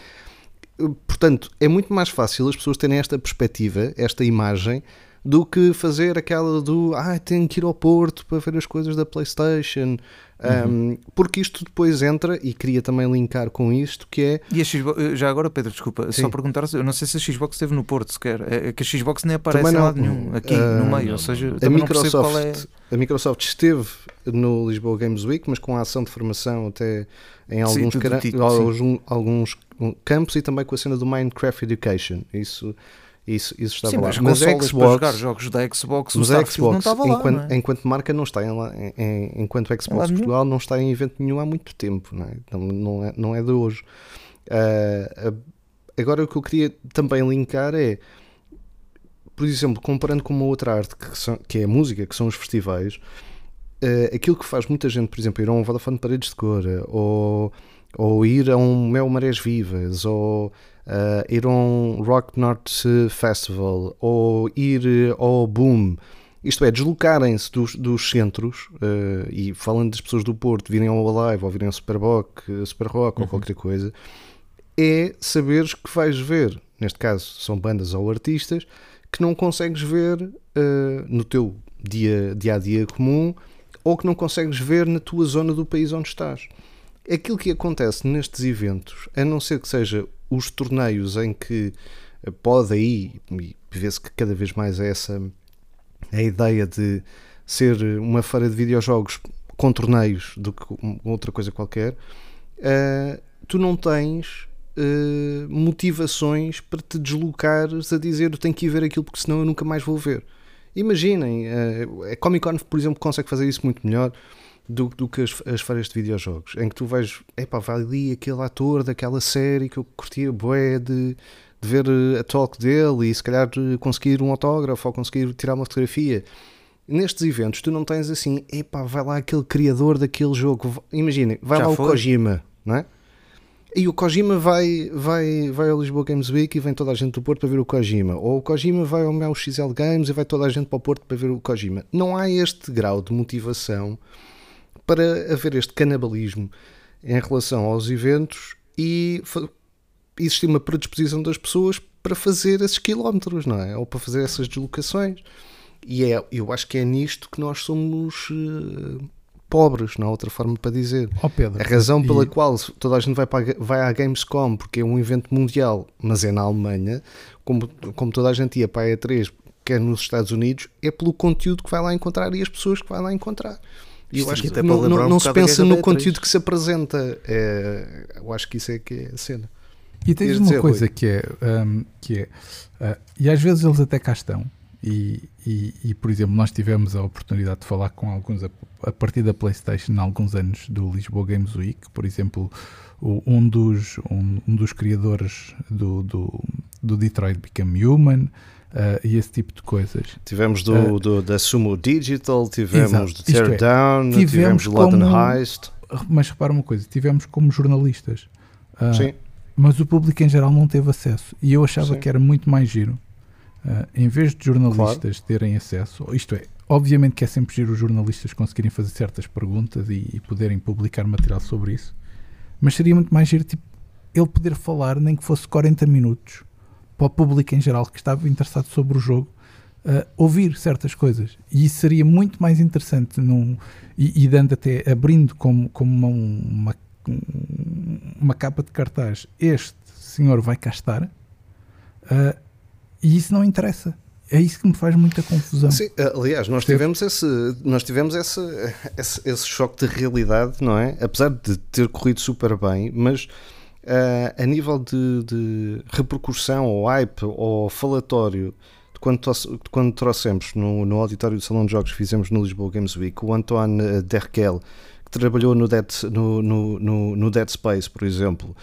Portanto, é muito mais fácil as pessoas terem esta perspectiva, esta imagem, do que fazer aquela do ah, tenho que ir ao Porto para ver as coisas da PlayStation. Uhum. Um, porque isto depois entra, e queria também linkar com isto, que é. E a Xbox, eh, já agora, Pedro, desculpa, Sim. só perguntar, eu não sei se a Xbox esteve no Porto sequer, é, é que a Xbox nem aparece também não, em lado nenhum, aqui uh, no meio, ou seja, a Microsoft, é... a Microsoft esteve no Lisboa Games Week, mas com a ação de formação até em alguns, sim, tipo, alguns, alguns campos e também com a cena do Minecraft Education. Isso isso, isso estava Sim, lá. Mas, mas Xbox, para jogar jogos da Xbox, mas a Xbox não estava enquanto, lá, é? enquanto marca não está em, em, enquanto Xbox Portugal não está em evento nenhum há muito tempo, não é, não, não, é, não é de hoje. Uh, agora o que eu queria também linkar é, por exemplo, comparando com uma outra arte que, são, que é a música, que são os festivais, uh, aquilo que faz muita gente, por exemplo, ir a um Vodafone Paredes de Cor, ou, ou ir a um Mel Marés Vivas, ou uh, ir a um Rock North Festival ou ir ao Boom, isto é, deslocarem-se dos, dos centros uh, e falando das pessoas do Porto, virem ao Alive ou virem ao Super Rock, Super Rock uhum. ou qualquer coisa, é saberes que vais ver, neste caso são bandas ou artistas, que não consegues ver uh, no teu dia, dia a dia comum ou que não consegues ver na tua zona do país onde estás. Aquilo que acontece nestes eventos, a não ser que seja os torneios em que pode aí, e vê-se que cada vez mais é essa a ideia de ser uma feira de videojogos com torneios do que outra coisa qualquer, uh, tu não tens uh, motivações para te deslocares a dizer eu tenho que ir ver aquilo porque senão eu nunca mais vou ver. Imaginem, uh, a Comic Con, por exemplo, consegue fazer isso muito melhor do, do que as, as feiras de videojogos, em que tu vais, epá, vai ali aquele ator daquela série que eu curtia bué de, de ver eh, a talk dele e se calhar eh, conseguir um autógrafo ou conseguir tirar uma fotografia. Nestes eventos tu não tens assim, epá, vai lá aquele criador daquele jogo, imaginem, vai Já lá foi? o Kojima, não é? E o Kojima vai, vai, vai ao Lisboa Games Week e vem toda a gente do Porto para ver o Kojima. Ou o Kojima vai ao meu XL Games e vai toda a gente para o Porto para ver o Kojima. Não há este grau de motivação para haver este canibalismo em relação aos eventos e existir uma predisposição das pessoas para fazer esses quilómetros, não é? Ou para fazer essas deslocações. E é, eu acho que é nisto que nós somos uh, pobres, não há outra forma para dizer. Oh Pedro, a razão pela e... qual toda a gente vai, para, vai à Gamescom, porque é um evento mundial, mas é na Alemanha, como, como toda a gente ia para a E3, que é nos Estados Unidos, é pelo conteúdo que vai lá encontrar e as pessoas que vai lá encontrar. E eu acho que não, não, não um se pensa no conteúdo que se apresenta. É, eu acho que isso é que é a cena. E tens uma coisa Rui? que é, um, que é uh, e às vezes eles até cá estão, e, e, e, por exemplo, nós tivemos a oportunidade de falar com alguns a, a, partir da PlayStation há alguns anos do Lisboa Games Week, por exemplo, o, um, dos, um, um, dos criadores do, do, do Detroit Become Human, uh, e esse tipo de coisas. Tivemos do, uh, do da Sumo Digital, tivemos exato, do Teardown, é, tivemos, tivemos do London Heist. Mas repara uma coisa, tivemos como jornalistas. Uh, Sim. Mas o público em geral não teve acesso. E eu achava Sim. que era muito mais giro. Uh, em vez de jornalistas claro. terem acesso, isto é, obviamente que é sempre giro os jornalistas conseguirem fazer certas perguntas e, e, poderem publicar material sobre isso, mas seria muito mais giro tipo, ele poder falar, nem que fosse 40 minutos, para o público em geral que estava interessado sobre o jogo uh, ouvir certas coisas. E isso seria muito mais interessante num, e, e dando até, abrindo como, como uma, uma, uma, capa de cartaz, este senhor vai cá estar, uh, e isso não interessa. É isso que me faz muita confusão. Sim, aliás, nós tivemos, esse, nós tivemos esse, esse, esse choque de realidade, não é? Apesar de ter corrido super bem, mas uh, a nível de, de, repercussão ou hype ou falatório de quando, de quando trouxemos no, no auditório do Salão de Jogos que fizemos no Lisboa Games Week o Antoine eh, Derkel que trabalhou no Dead, no, no, no, no Dead Space por exemplo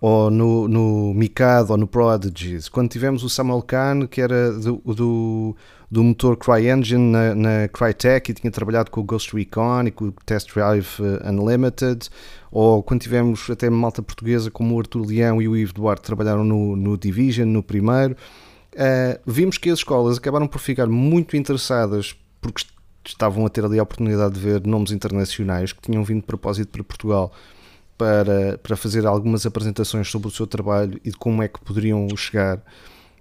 ou no, no Mikado ou no Prodigies. Quando tivemos o Samuel Kahn que era do, do do motor CryEngine na, na Crytek e tinha trabalhado com o Ghost Recon e com o Test Drive eh, Unlimited, ou quando tivemos até malta portuguesa como o Arthur Leão e o Ivo Duarte trabalharam no, no Division, no primeiro, uh, vimos que as escolas acabaram por ficar muito interessadas porque estavam a ter ali a oportunidade de ver nomes internacionais que tinham vindo de propósito para Portugal para, para fazer algumas apresentações sobre o seu trabalho e de como é que poderiam chegar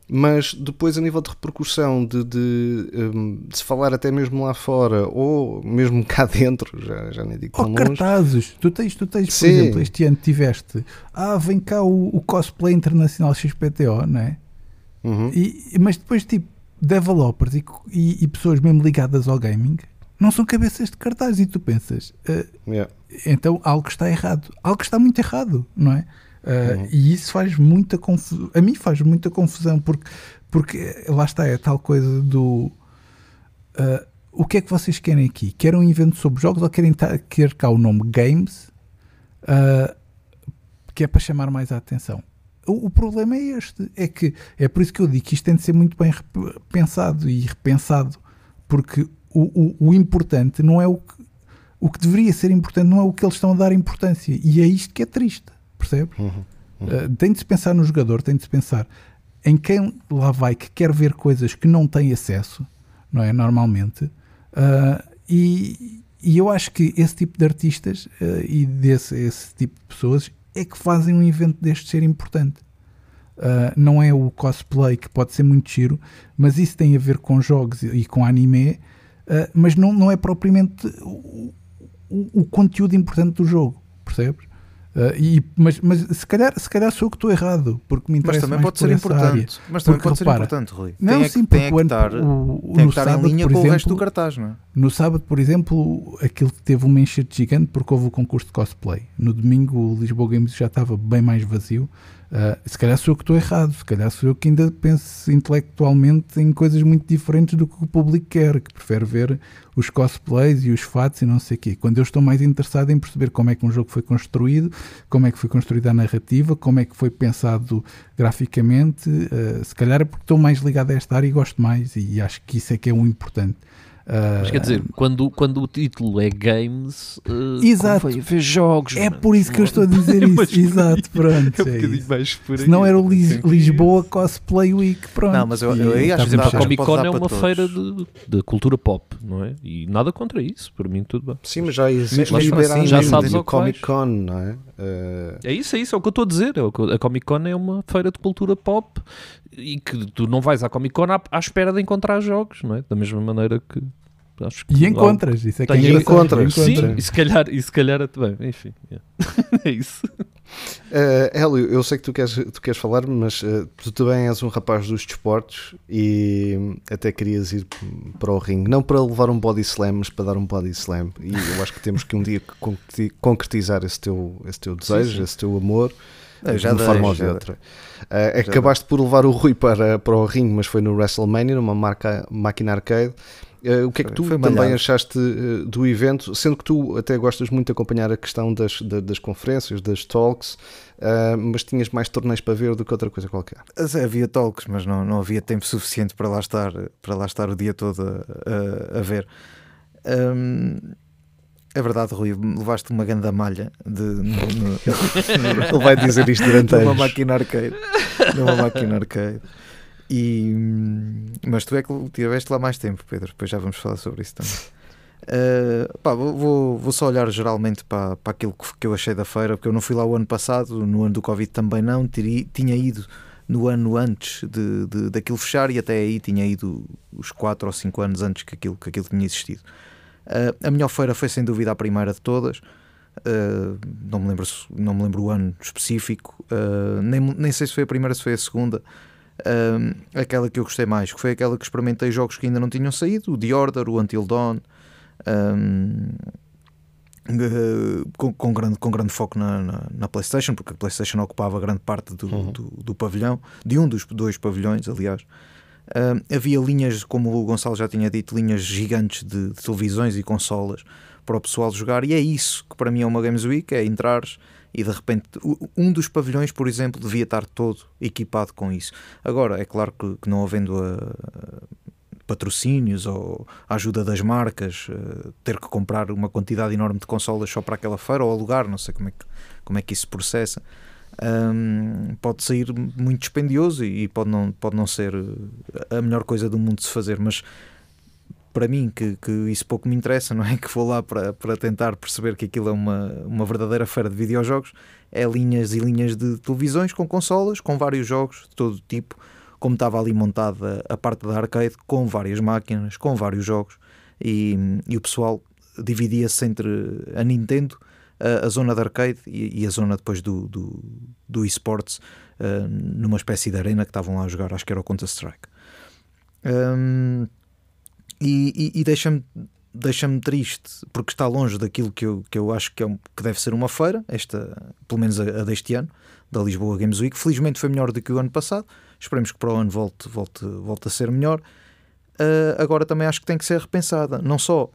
mas depois a nível de repercussão, de, de, um, de, se falar até mesmo lá fora, ou mesmo cá dentro, já, já nem digo tão oh, cartazes, tu tens, tu tens por Sim. exemplo, este ano tiveste, ah, vem cá o, o cosplay internacional XPTO, não é? Uhum. E, mas depois, tipo, developers e, e, e, pessoas mesmo ligadas ao gaming não são cabeças de cartaz e tu pensas, uh, yeah. então algo está errado, algo está muito errado, não é? Uh, uhum. E isso faz muita confusão, a mim faz muita confusão, porque, porque lá está, é tal coisa do uh, o que é que vocês querem aqui? Querem um evento sobre jogos ou querem querer cá o nome Games que é para chamar mais a atenção? O, o, problema é este, é que é por isso que eu digo que isto tem de ser muito bem pensado e repensado, porque o, o, o importante não é o que o que deveria ser importante não é o que eles estão a dar importância e é isto que é triste, percebe? Uhum, uhum. Uh, tem de se pensar no jogador, tem de se pensar em quem lá vai que quer ver coisas que não tem acesso, não é? Normalmente, uh, e, e, eu acho que esse tipo de artistas uh, e desse esse tipo de pessoas é que fazem um evento deste ser importante. Uh, não é o cosplay que pode ser muito giro, mas isso tem a ver com jogos e com anime, uh, mas não, não é propriamente o, o, o, conteúdo importante do jogo, percebes? Uh, e, mas, mas se, calhar, se calhar sou eu que estou errado, porque me interessa Mas também pode ser importante. Área. Mas também porque, pode repara, ser importante, Rui. Não, tem sim, porque tem o, estar, o, tem no estar sábado, em linha com exemplo, o resto do cartaz, não é? No sábado, por exemplo, aquilo que teve uma enchente gigante porque houve o concurso de cosplay. No domingo, o Lisboa Games já estava bem mais vazio. Uh, se calhar sou eu que estou errado, se calhar sou eu que ainda penso intelectualmente em coisas muito diferentes do que o público quer, que prefere ver os cosplays e os fatos e não sei o quê. Quando eu estou mais interessado em perceber como é que um jogo foi construído, como é que foi construída a narrativa, como é que foi pensado graficamente, uh, se calhar é porque estou mais ligado a esta área e gosto mais, e acho que isso é que é o importante. Mas quer dizer, quando, quando o título é games, uh, Exato. ver jogos. É por isso que eu estou a dizer isso. Exato, pronto. É um bocadinho mais por aí. Se não era o Lis Lisboa Cosplay Week, pronto. Não, mas eu, eu, eu acho que a Comic Con é uma feira de, de, cultura pop, não é? E nada contra isso, para mim tudo bem. Sim, mas já existe mas, assim, já sabes o Comic Con, não é? Uh... É isso, é isso, é o que eu estou a dizer. É a Comic Con é uma feira de cultura pop e que tu não vais à Comic Con à, à espera de encontrar jogos, não é? Da mesma maneira que Acho que e encontras, isso é que é encontras. Sim, e se calhar, e se calhar bem, enfim, yeah. é isso. Uh, Hélio, eu sei que tu queres, tu queres falar, mas uh, tu também és um rapaz dos desportos e até querias ir para o ringue, não para levar um body slam, mas para dar um body slam. E eu acho que temos que um dia concretizar esse teu, esse teu desejo, sim, sim. esse teu amor. Eu de uma dei, forma ou de outra. Uh, acabaste por levar o Rui para, para o ringue, mas foi no WrestleMania, numa marca, máquina arcade. Uh, o que é que tu também achaste uh, do evento, sendo que tu até gostas muito de acompanhar a questão das, das, das conferências, das talks, uh, mas tinhas mais torneios para ver do que outra coisa qualquer? Havia talks, mas não, não havia tempo suficiente para lá estar, para lá estar o dia todo a, a, a ver. Um, é verdade, Rui, levaste uma grande malha de, no, no, Ele vai dizer isto durante anos. Numa máquina arcade. Numa máquina arcade. E, mas tu é que tiveste lá mais tempo, Pedro. Depois já vamos falar sobre isso também. Uh, pá, vou, vou só olhar geralmente para, para aquilo que eu achei da feira, porque eu não fui lá o ano passado, no ano do Covid também não. Tiri, tinha ido no ano antes de, de, daquilo fechar e até aí tinha ido os 4 ou 5 anos antes que aquilo, que aquilo tinha existido. Uh, a melhor feira foi sem dúvida a primeira de todas. Uh, não, me lembro, não me lembro o ano específico, uh, nem, nem sei se foi a primeira, se foi a segunda, um, aquela que eu gostei mais, que foi aquela que experimentei jogos que ainda não tinham saído, o The Order, o Until Dawn, um, com, com, grande, com grande foco na, na, na, PlayStation, porque a PlayStation ocupava grande parte do, uhum. do, do, pavilhão, de um dos dois pavilhões, aliás. Um, havia linhas, como o Gonçalo já tinha dito, linhas gigantes de, de televisões e consolas para o pessoal jogar, e é isso que para mim é uma Games Week: é entrares e de repente um dos pavilhões, por exemplo, devia estar todo equipado com isso. Agora, é claro que, que não havendo a, a patrocínios ou a ajuda das marcas, uh, ter que comprar uma quantidade enorme de consolas só para aquela feira ou alugar, não sei como é que, como é que isso se processa. Um, pode sair muito dispendioso e pode não, pode não ser a melhor coisa do mundo de se fazer, mas para mim, que, que isso pouco me interessa, não é? Que vou lá para, para tentar perceber que aquilo é uma, uma verdadeira feira de videojogos, é linhas e linhas de televisões com consolas, com vários jogos de todo tipo, como estava ali montada a parte da arcade, com várias máquinas, com vários jogos, e, e o pessoal dividia-se entre a Nintendo, a, a, zona da arcade e, e, a zona depois do, do, do esports, uh, numa espécie de arena que estavam lá a jogar, acho que era o Counter-Strike. Um, e, e, deixa-me deixa-me triste porque está longe daquilo que eu, que eu acho que, é um, que deve ser uma feira, esta, pelo menos a, a, deste ano, da Lisboa Games Week. Felizmente foi melhor do que o ano passado. Esperemos que para o ano volte, volte, volte a ser melhor. Uh, agora também acho que tem que ser repensada. Não só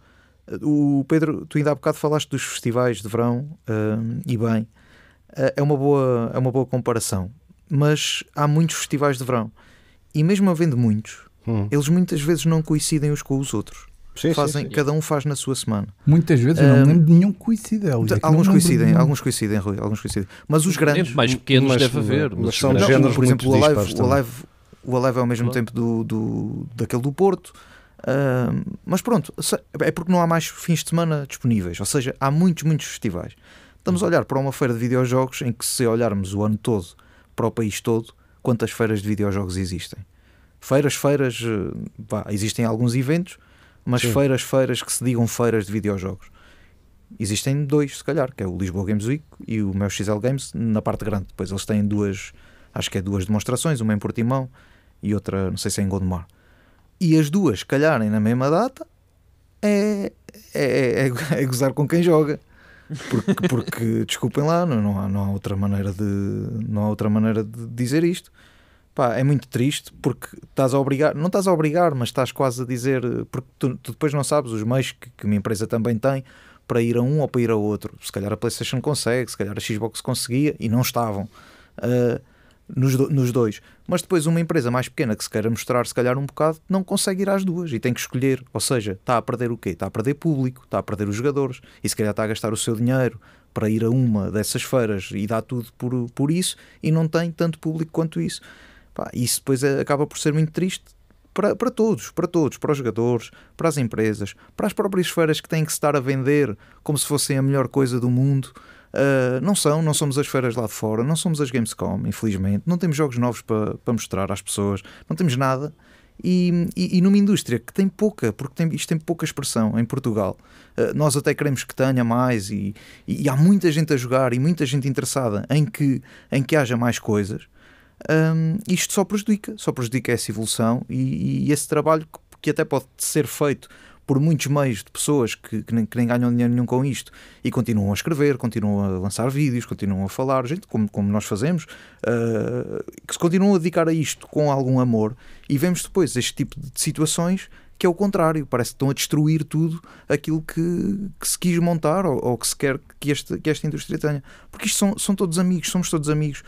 o Pedro, tu ainda há bocado falaste dos festivais de verão uh, e bem, uh, é, uma boa, é uma boa comparação. Mas há muitos festivais de verão e mesmo havendo muitos, hum. eles muitas vezes não coincidem uns com os outros. Sim, Fazem, sim, sim. Cada um faz na sua semana. Muitas vezes eu não lembro de nenhum coincide. Alguns coincidem, alguns coincidem, Rui, alguns coincidem. Mas os grandes. Mais pequenos mas, deve haver. Mas são não, géneros por exemplo, o Alive, o Alive, o Alive é ao mesmo tempo do, do, daquele do Porto. Uh, mas pronto, é porque não há mais fins de semana disponíveis. Ou seja, há muitos, muitos festivais. Estamos a olhar para uma feira de videojogos em que, se olharmos o ano todo para o país todo, quantas feiras de videojogos existem? Feiras, feiras, pá, existem alguns eventos mas Sim. feiras, feiras que se digam feiras de videojogos. Existem dois, se calhar, que é o Lisboa Games Week e o meu XL Games na parte grande. Depois eles têm duas, acho que é duas demonstrações, uma em Portimão e outra, não sei se é em Gondomar. E as duas calharem na mesma data é, é, é, é gozar com quem joga. Porque, porque desculpem lá, não, não, há, não há outra maneira de não há outra maneira de dizer isto Pá, é muito triste porque estás a obrigar, não estás a obrigar, mas estás quase a dizer, porque tu, tu depois não sabes os meios que, que uma empresa também tem para ir a um ou para ir a outro. Se calhar a PlayStation consegue, se calhar a Xbox conseguia e não estavam uh, nos, do, nos dois. Mas depois uma empresa mais pequena que se queira mostrar, se calhar um bocado, não consegue ir às duas e tem que escolher. Ou seja, está a perder o quê? Está a perder público, está a perder os jogadores e se calhar está a gastar o seu dinheiro para ir a uma dessas feiras e dá tudo por, por isso e não tem tanto público quanto isso. Pá, isso depois é, acaba por ser muito triste para, para todos, para todos, para os jogadores, para as empresas, para as próprias feiras que têm que estar a vender como se fossem a melhor coisa do mundo. Uh, não são, não somos as feiras lá de fora, não somos as Gamescom, infelizmente, não temos jogos novos para, para mostrar às pessoas, não temos nada. E, e, e, numa indústria que tem pouca, porque tem, isto tem pouca expressão em Portugal, uh, nós até queremos que tenha mais e, e, há muita gente a jogar e muita gente interessada em que, em que haja mais coisas um, isto só prejudica, só prejudica essa evolução e, e, esse trabalho que até pode ser feito por muitos meios de pessoas que, que, nem, que, nem, ganham dinheiro nenhum com isto e continuam a escrever, continuam a lançar vídeos, continuam a falar, gente, como, como nós fazemos, uh, que se continuam a dedicar a isto com algum amor e vemos depois este tipo de situações que é o contrário, parece que estão a destruir tudo aquilo que, que se quis montar ou, ou, que se quer que, este, que esta indústria tenha. Porque isto são, são todos amigos, somos todos amigos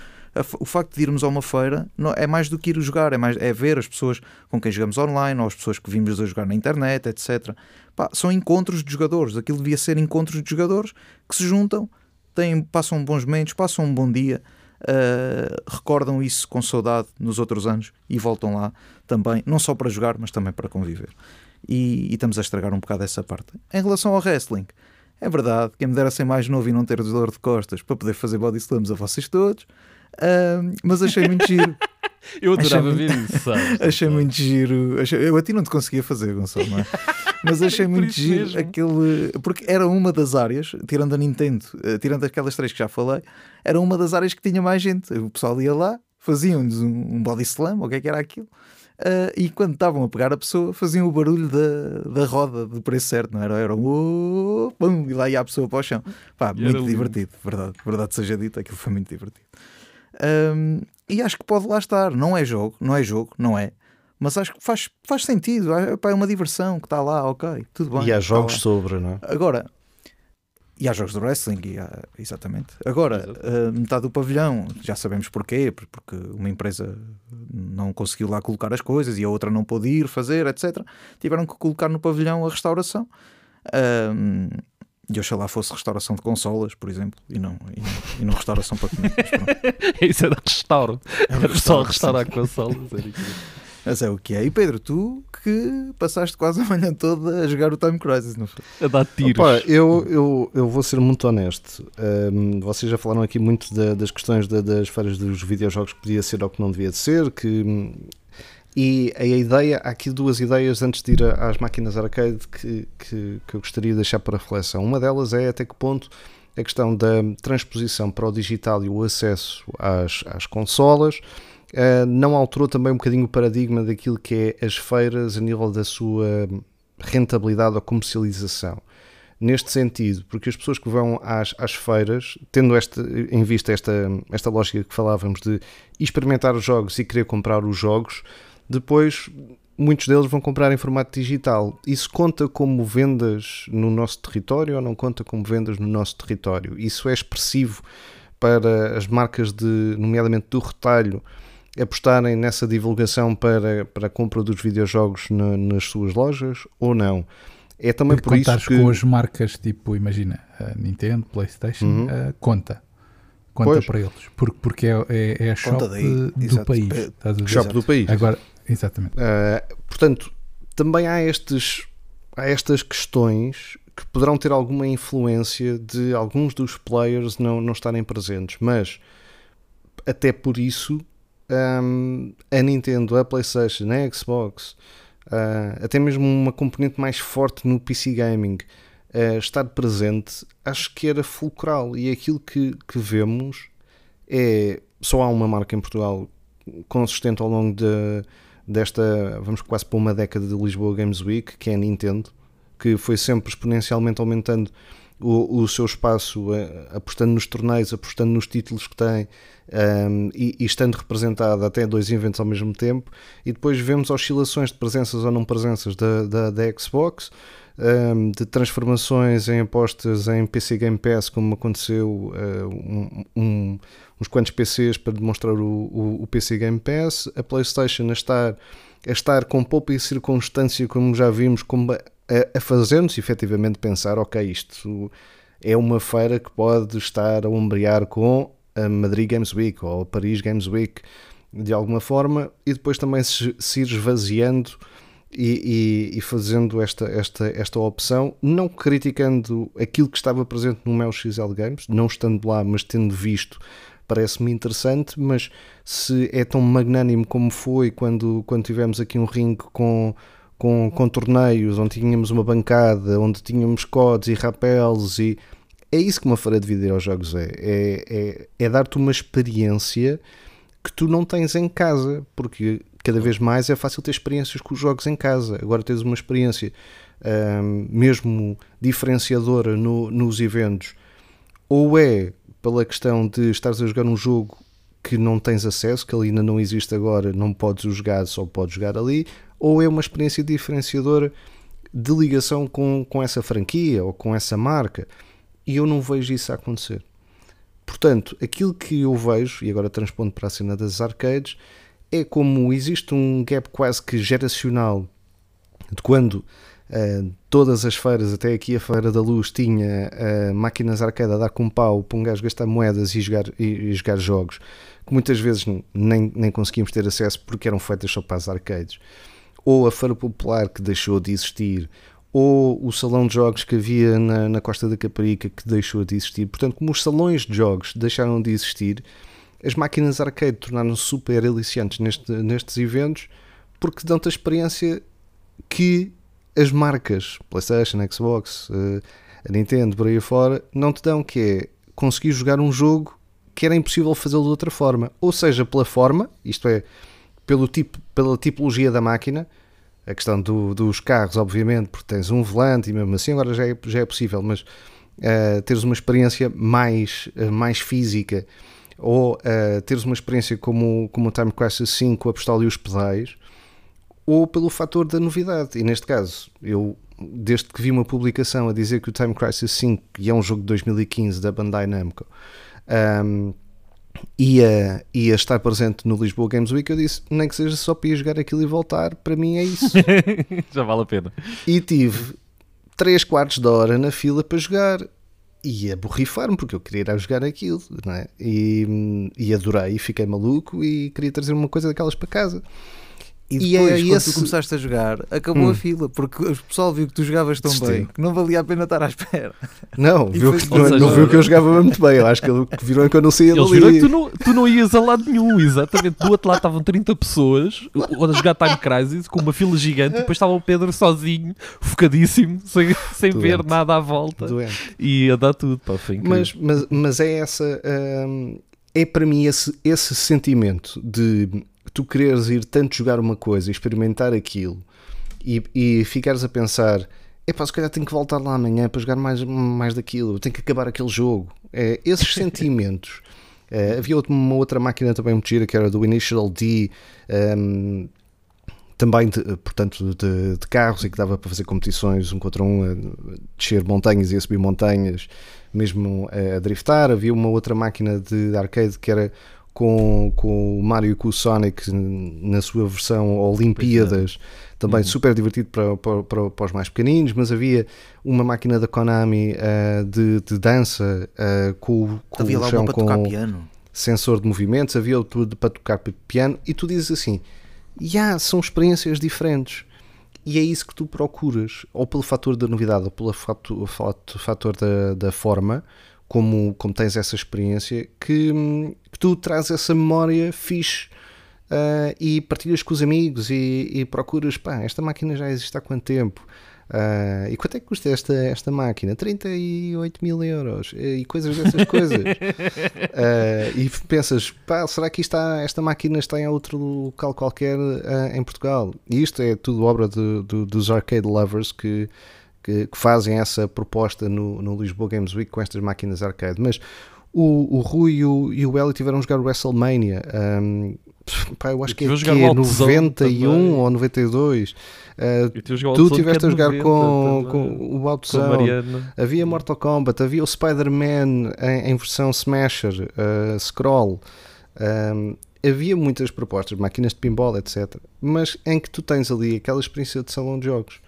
o facto de irmos a uma feira não, é mais do que ir jogar, é, mais, é ver as pessoas com quem jogamos online ou as pessoas que vimos a jogar na internet, etc. Pá, são encontros de jogadores, aquilo devia ser encontros de jogadores que se juntam, têm, passam bons momentos, passam um bom dia. Uh, recordam isso com saudade nos outros anos e voltam lá também, não só para jogar, mas também para conviver. E, e estamos a estragar um bocado essa parte. Em relação ao wrestling, é verdade, quem me dera ser mais novo e não ter dor de costas para poder fazer body slams a vocês todos, Uh, mas achei muito giro. Eu adorava ver isso, sabes? Achei muito giro. Achei, eu a ti não te conseguia fazer, Gonçalo, não é? Mas achei muito giro mesmo. aquele. Porque era uma das áreas, tirando a Nintendo, uh, tirando aquelas três que já falei, era uma das áreas que tinha mais gente. O pessoal ia lá, faziam-nos um, um body slam, ou o que é que era aquilo. Uh, e quando estavam a pegar a pessoa, faziam o barulho da, da roda do preço certo, não era? Era um pum, e lá ia a pessoa para o chão. Pá, muito divertido, verdade, verdade seja dito, aquilo foi muito divertido. Um, e acho que pode lá estar. Não é jogo, não é jogo, não é. Mas acho que faz, faz sentido. É, é uma diversão que está lá, ok, tudo bem. E há jogos sobre, não é? Agora, e há jogos de wrestling, e há, exatamente. Agora, uh, metade do pavilhão, já sabemos porquê, porque uma empresa não conseguiu lá colocar as coisas e a outra não pôde ir fazer, etc. Tiveram que colocar no pavilhão a restauração. E oxalá fosse restauração de consolas, por exemplo, e não, e não, e não restauração para comer. Isso era restauro. Era só restaurar consolas. Mas é o que é. E Pedro, tu que passaste quase a manhã toda a jogar o Time Crisis, não foi? A dar tiros. Opa, eu, eu, eu vou ser muito honesto. Um, vocês já falaram aqui muito da, das questões da, das feiras dos videojogos que podia ser ou que não devia ser, que E a ideia, há aqui duas ideias antes de ir às máquinas arcade que, que, que eu gostaria de deixar para reflexão. Uma delas é até que ponto a questão da transposição para o digital e o acesso às, às consolas uh, não alterou também um bocadinho o paradigma daquilo que é as feiras a nível da sua rentabilidade ou comercialização. Neste sentido, porque as pessoas que vão às, às feiras, tendo esta, em vista esta, esta lógica que falávamos de experimentar os jogos e querer comprar os jogos, depois muitos deles vão comprar em formato digital. Isso conta como vendas no nosso território ou não conta como vendas no nosso território? Isso é expressivo para as marcas de, nomeadamente do retalho, apostarem nessa divulgação para, para a compra dos videojogos na, nas suas lojas ou não? É também por isso que... com as marcas tipo, imagina, Nintendo, Playstation, uhum. uh, conta. Conta pois. para eles. Porque, porque é, é, é a shop do Exato. país. É, shop do país. Agora, exatamente. Uh, portanto, também há, estes, há estas questões que poderão ter alguma influência de alguns dos players não, não estarem presentes, mas até por isso um, a Nintendo, a PlayStation, a Xbox, uh, até mesmo uma componente mais forte no PC Gaming, uh, estar presente, acho que era fulcral. E aquilo que, que vemos é. Só há uma marca em Portugal consistente ao longo de, desta, vamos quase para uma década de Lisboa Games Week, que é a Nintendo, que foi sempre exponencialmente aumentando o, o seu espaço, uh, apostando nos torneios, apostando nos títulos que tem um, e, e, estando representado até dois eventos ao mesmo tempo. E depois vemos oscilações de presenças ou não presenças da, da, da Xbox. Um, de transformações em apostas em PC Game Pass, como aconteceu um, um, uns quantos PCs para demonstrar o, o, o, PC Game Pass, a PlayStation a estar, a estar com pouca circunstância, como já vimos, como a, a fazer-nos efetivamente pensar: ok, isto é uma feira que pode estar a ombrear com a Madrid Games Week ou a Paris Games Week de alguma forma e depois também se, se ir esvaziando e, e, e, fazendo esta, esta, esta opção, não criticando aquilo que estava presente no Mel XL Games, não estando lá, mas tendo visto, parece-me interessante, mas se é tão magnânimo como foi quando, quando tivemos aqui um ringue com com, com torneios onde tínhamos uma bancada, onde tínhamos codes e rapels e é isso que uma feira de videojogos é. É, é, é dar-te uma experiência que tu não tens em casa, porque cada vez mais é fácil ter experiências com os jogos em casa. Agora tens uma experiência um, mesmo diferenciadora no, nos eventos, ou é pela questão de estares a jogar um jogo que não tens acesso, que ele ainda não existe agora, não podes jogar, só podes jogar ali, ou é uma experiência diferenciadora de ligação com, com essa franquia ou com essa marca. E eu não vejo isso a acontecer. Portanto, aquilo que eu vejo, e agora transpondo para a cena das arcades, é como existe um gap quase que geracional de quando uh, todas as feiras, até aqui a Feira da Luz, tinha uh, máquinas arcade a dar com pau para um gajo gastar moedas e jogar, e, e jogar jogos que muitas vezes nem, nem conseguimos ter acesso porque eram feitas só para as arcades ou a Feira Popular que deixou de existir, ou o salão de jogos que havia na, na Costa da Caparica que deixou de existir. Portanto, como os salões de jogos deixaram de existir, as máquinas arcade tornaram-se super aliciantes neste, nestes eventos porque dão-te a experiência que as marcas, PlayStation, Xbox, eh, a Nintendo, por aí fora, não te dão, que é conseguir jogar um jogo que era impossível fazê-lo de outra forma. Ou seja, pela forma, isto é, pelo tipo, pela tipologia da máquina, a questão do, dos carros, obviamente, porque tens um volante e mesmo assim agora já é, já é possível, mas uh, teres uma experiência mais, uh, mais física ou uh, teres uma experiência como, como o Time Crisis 5, a pistola e os pedais, ou pelo fator da novidade. E neste caso, eu desde que vi uma publicação a dizer que o Time Crisis 5, e é um jogo de 2015 da Bandai Namco, um, ia, ia estar presente no Lisboa Games Week, eu disse, nem que seja só para ir jogar aquilo e voltar, para mim é isso. Já vale a pena. E tive 3 quartos de hora na fila para jogar e a borrifar-me porque eu queria ir a jogar aquilo, não é? E, e adorei, e fiquei maluco e queria trazer uma coisa daquelas para casa. E depois, e é quando esse... tu começaste a jogar, acabou hum. a fila, porque o pessoal viu que tu jogavas tão bem que não valia a pena estar à espera. Não, viu que, não, seja, não, viu que eu jogava muito bem. Eu acho que viram que eu não saía Eles viram que tu não, tu não ias a lado nenhum, exatamente. Do outro lado estavam 30 pessoas a jogar Time Crisis com uma fila gigante e depois estava o Pedro sozinho, focadíssimo, sem, sem ver nada à volta Doente. e a dar tudo. Pá, mas, mas, mas é essa. Hum, é para mim esse, esse sentimento de tu quereres ir tanto jogar uma coisa e experimentar aquilo e, e ficares a pensar epá, se calhar tenho que voltar lá amanhã para jogar mais, mais daquilo, tenho que acabar aquele jogo. É, esses sentimentos. É, havia uma outra máquina também muito gira que era do Initial D, um, também de, portanto de, de, carros e que dava para fazer competições um contra um, a descer montanhas e a subir montanhas, mesmo a, a driftar. Havia uma outra máquina de arcade que era com, com o Mario e com o Sonic na sua versão Olimpíadas, é. também uhum. super divertido para, para, para, para, os mais pequeninos, mas havia uma máquina da Konami uh, de, de, dança uh, com, com havia o chão com piano. sensor de movimentos, havia tudo para tocar piano, e tu dizes assim, já yeah, são experiências diferentes. E é isso que tu procuras, ou pelo fator da novidade, ou pelo fator, fator da, da forma, como, como tens essa experiência, que, que tu traz essa memória fixe uh, e partilhas com os amigos e, e, procuras, pá, esta máquina já existe há quanto tempo? Uh, e quanto é que custa esta, esta máquina? 38 mil euros e coisas dessas coisas. Uh, e pensas, pá, será que está, esta máquina está em outro local qualquer uh, em Portugal? E isto é tudo obra dos arcade lovers que que, que fazem essa proposta no, no Lisboa Games Week com estas máquinas arcade. Mas o, o Rui e o, e o Eli tiveram a jogar o WrestleMania. Um, pá, eu acho eu que é, que é 91 também. ou 92. Uh, tu tiveste a jogar com, com o Outzone. Havia Mortal Kombat, havia o Spider-Man em, em, versão Smasher, uh, Scroll. Um, havia muitas propostas, máquinas de pinball, etc. Mas em que tu tens ali aquela experiência de salão de jogos.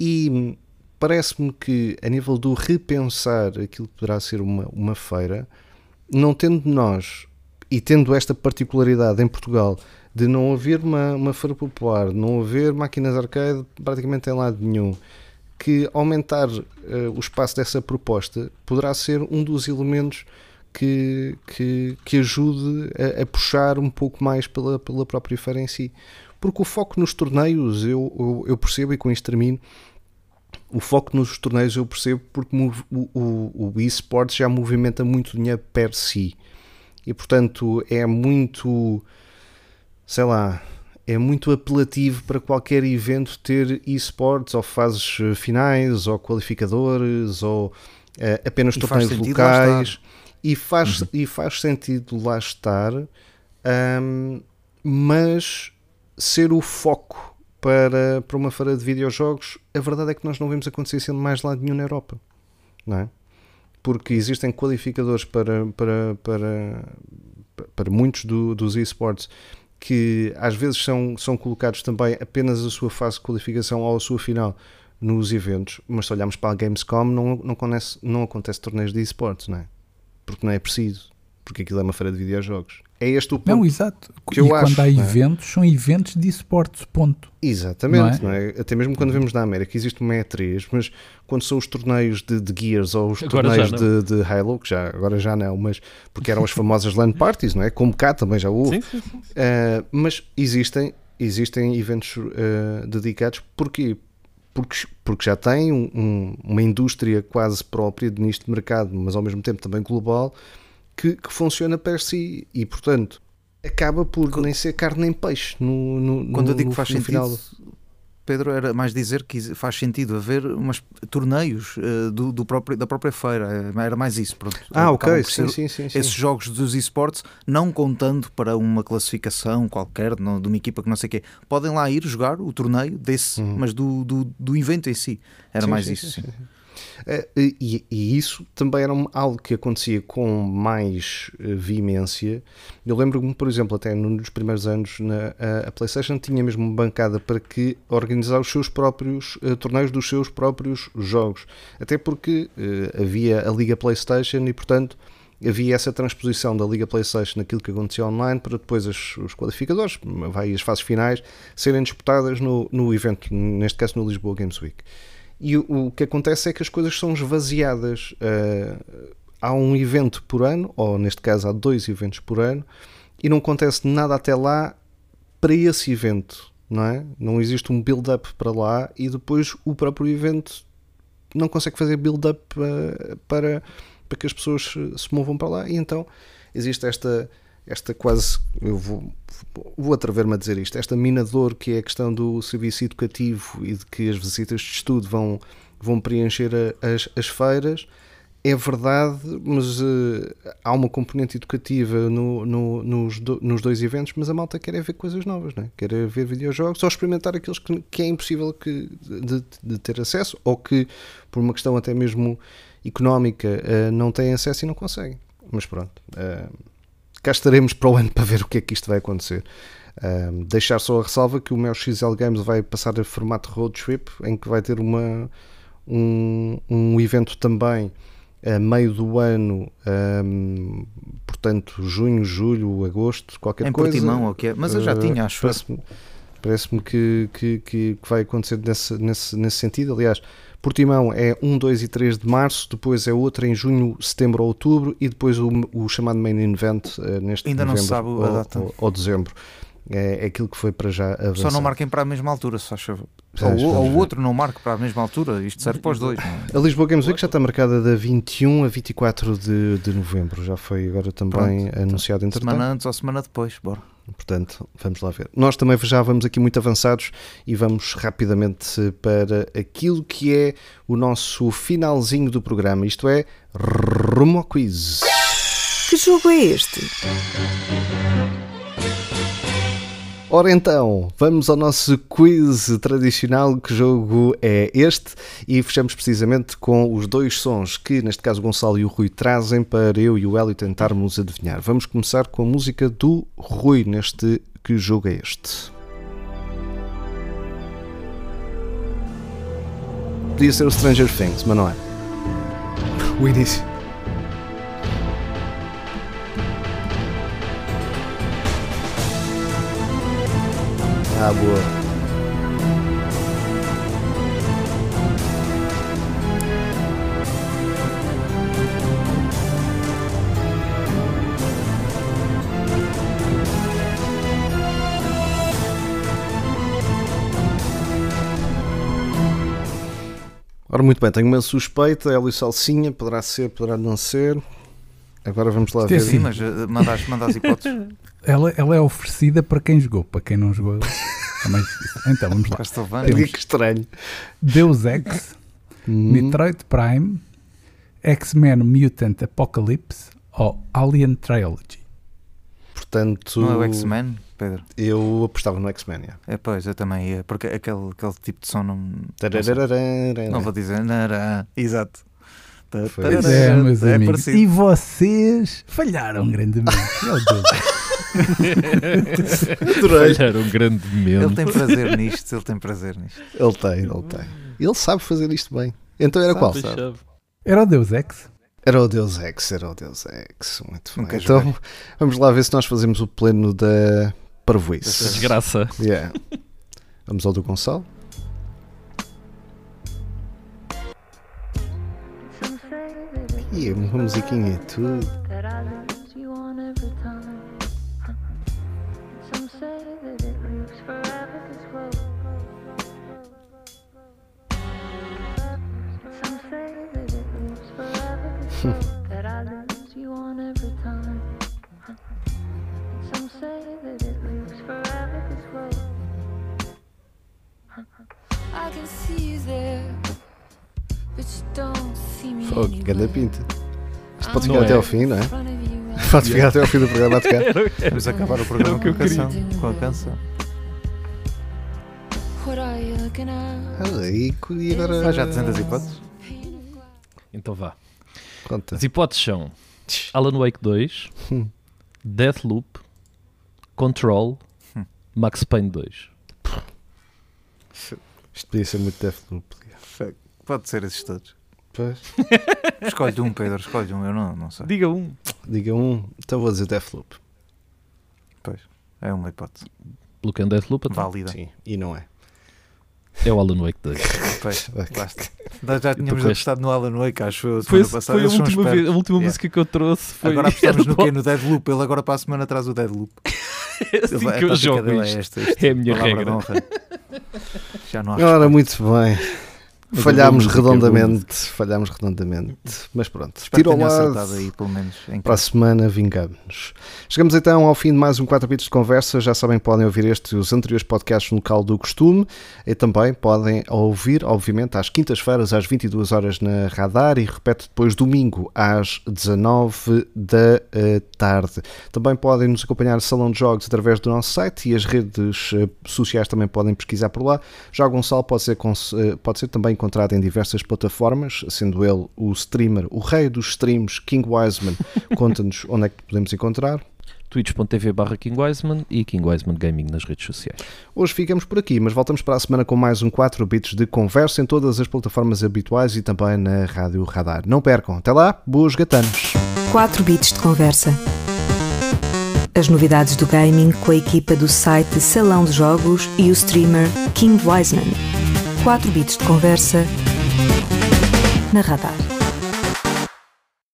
E parece-me que, a nível do repensar aquilo que poderá ser uma, uma feira, não tendo nós, e tendo esta particularidade em Portugal, de não haver uma, uma feira popular, não haver máquinas arcade praticamente em lado nenhum, que aumentar uh, o espaço dessa proposta poderá ser um dos elementos que, que, que ajude a, a, puxar um pouco mais pela, pela própria feira em si. Porque o foco nos torneios, eu, eu, eu percebo, e com isto termino, o foco nos torneios eu percebo porque o, o, o eSports já movimenta muito dinheiro per si. E portanto é muito sei lá é muito apelativo para qualquer evento ter eSports ou fases finais ou qualificadores ou uh, apenas e torneios locais. e faz, uhum. e faz sentido lá estar um, mas ser o foco para, para uma feira de videojogos, a verdade é que nós não vemos acontecer sendo mais lado nenhum na Europa, não é? Porque existem qualificadores para, para, para, para muitos do, dos esportes que às vezes são, são colocados também apenas a sua fase de qualificação ou a sua final nos eventos, mas se olharmos para a Gamescom não, não, acontece, não acontece torneios de esportes, não é? Porque não é preciso, porque aquilo é uma feira de videojogos. É este o ponto. Não, exato. Que e eu quando acho, há é? eventos, são eventos de esportes, ponto. Exatamente, não é? não é? Até mesmo quando vemos na América existe uma E3, mas quando são os torneios de, de Gears ou os agora torneios de, de, Halo, que já, agora já não, mas porque eram as famosas LAN parties, não é? Como cá também já houve. Sim, sim, sim. Uh, mas existem, existem eventos uh, dedicados, porquê? Porque, porque já tem um, um, uma indústria quase própria de nicho de mercado, mas ao mesmo tempo também global, que, que funciona per si e, portanto, acaba por quando, nem ser carne nem peixe no, no Quando no, eu digo que faz sentido, final. Pedro, era mais dizer que faz sentido haver umas torneios uh, do, do, próprio, da própria feira, era mais isso. Pronto. Ah, ok, sim, sim, sim, sim, Esses jogos dos esportes, não contando para uma classificação qualquer, de uma equipa que não sei o quê, podem lá ir jogar o torneio desse, uhum. mas do, do, do evento em si. Era sim, mais sim, isso. Sim, eh, e, e, isso também era algo que acontecia com mais eh, veemência. Eu lembro-me, por exemplo, até nos primeiros anos, na, a, PlayStation tinha mesmo uma bancada para que organizar os seus próprios uh, torneios dos seus próprios jogos. Até porque uh, havia a Liga PlayStation e, portanto, havia essa transposição da Liga PlayStation naquilo que acontecia online para depois as, os qualificadores, vai as fases finais, serem disputadas no, no evento, neste caso no Lisboa Games Week. E o, o que acontece é que as coisas são esvaziadas. Uh, há um evento por ano, ou neste caso há dois eventos por ano, e não acontece nada até lá para esse evento, não é? Não existe um build-up para lá e depois o próprio evento não consegue fazer build-up uh, para para que as pessoas se movam para lá e então existe esta esta quase, eu vou, vou atrever-me a dizer isto, esta minador que é a questão do serviço educativo e de que as visitas de estudo vão, vão preencher as, as feiras, é verdade, mas uh, há uma componente educativa no, no, nos, do, nos dois eventos, mas a malta quer é ver coisas novas, não é? quer é ver videojogos ou experimentar aqueles que, que é impossível que, de, de, ter acesso ou que, por uma questão até mesmo económica uh, não têm acesso e não conseguem. Mas pronto, uh, cá estaremos para o ano para ver o que é que isto vai acontecer. Deixar só a ressalva que o meu XL Games vai passar a formato road trip, em que vai ter uma, um, um evento também a meio do ano, um, portanto, junho, julho, agosto, qualquer em coisa. Em Portimão, okay. mas eu já tinha, acho. Parece-me parece que, que, que, vai acontecer nesse, nesse, nesse sentido. Aliás, Portimão é 1, 2 e 3 de março, depois é outra em junho, setembro ou outubro e depois o, o chamado Main Event uh, neste Ainda não sabe ou, a data. Ou, ou dezembro. É, é, aquilo que foi para já avançar. Só não marquem para a mesma altura, se faz favor. Ou, o outro não marque para a mesma altura, isto serve para os dois. É? A Lisboa Games Week já está marcada da 21 a 24 de, de novembro, já foi agora também Pronto. anunciado entretanto. Semana antes ou semana depois, bora. Portanto, vamos lá ver. Nós também já vamos aqui muito avançados e vamos rapidamente para aquilo que é o nosso finalzinho do programa, isto é Rumo ao Quiz. Que jogo é este? Ora então, vamos ao nosso quiz tradicional. Que jogo é este? E fechamos precisamente com os dois sons que, neste caso, o Gonçalo e o Rui trazem para eu e o Hélio tentarmos adivinhar. Vamos começar com a música do Rui neste Que jogo é este? Podia ser o Stranger Things, mas não é. O início. Ah, boa. Ora, muito bem, tenho uma suspeita, Hélio Salsinha, poderá ser, poderá não ser. Agora vamos lá Sim, ver. Sim, mas as, manda as hipóteses. ela, ela é oferecida para quem jogou, para quem não jogou. então vamos lá. Temos que estranho. Deus Ex, hum. Metroid Prime, X-Men Mutant Apocalypse ou Alien Trilogy. Portanto, não é o X-Men, Pedro? Eu apostava no X-Men. Yeah. É, pois, eu também ia, porque aquele, aquele tipo de som não. Não, não vou dizer. Exato. Pois é, meus é amigos. Parecido. E vocês falharam grandemente. Meu Deus. Adorei. Falharam grandemente. Ele tem prazer nisto, ele tem prazer nisto. Ele tem, ele tem. Ele sabe fazer isto bem. Então era sabe, qual? Sabe? Era o Deus Ex. Era o Deus Ex, era o Deus Ex. Muito bem. Então vamos lá ver se nós fazemos o pleno da parvoíce. Desgraça. Yeah. Vamos ao do Gonçalo. E uma musiquinha e tudo. Fogo, grande pinta. Isto pode ficar até ao fim, não é? Pode ficar até ao fim do programa a tocar. Vamos acabar o programa com, a canção, com a canção. e agora. Ah, já 200 hipóteses? Então vá. Conta. As hipóteses são Alan Wake 2, hum. Deathloop, Control, hum. Max Payne 2. Isto podia ser muito Deathloop. Pode ser esses todos. Pois. escolhe um, Pedro, escolhe um, eu não, não sei. Diga um. Diga um, então vou dizer Deathloop. Pois, é uma hipótese. Lucan Deathloop então. Válida. Sim, e não é. É o Alan Wake 2. Pois, lá está. Nós já tínhamos apostado no Alan Wake, acho eu, Foi, passada. foi a última, vez, a última Yeah. música que eu trouxe. Foi Agora apostamos no quê? No Deadloop. Ele agora para a semana traz o Deadloop. É assim Ele vai- que eu tática jogo dele isto. É, esta, isto. É a minha regra. honra. Já não há Ora, muito bem. Falhámos redondamente, falhámos redondamente. Mas pronto, Espero tiro ao lado. aí, pelo menos. Para a semana vingamos-nos. Chegamos então ao fim de mais um 4 bits de conversa. Já sabem, podem ouvir este e os anteriores podcasts no local do costume e também podem ouvir, obviamente, às quintas-feiras às 22 horas na Radar e repete depois domingo às 19 da eh, tarde. Também podem nos acompanhar no Salão de Jogos através do nosso site e as redes eh, sociais também podem pesquisar por lá. Já Gonçalo pode ser, eh, pode ser também encontrado em diversas plataformas, sendo ele o streamer, o rei dos streams, King Wiseman. Conta-nos onde é que podemos encontrar. twitch.tv barra King Wiseman e King Wiseman Gaming nas redes sociais. Hoje ficamos por aqui, mas voltamos para a semana com mais um 4 bits de conversa em todas as plataformas habituais e também na Rádio Radar. Não percam. Até lá, boas gatanos. 4 bits de conversa. As novidades do gaming com a equipa do site Salão de Jogos e o streamer King Wiseman. 4 bits de conversa na Radar.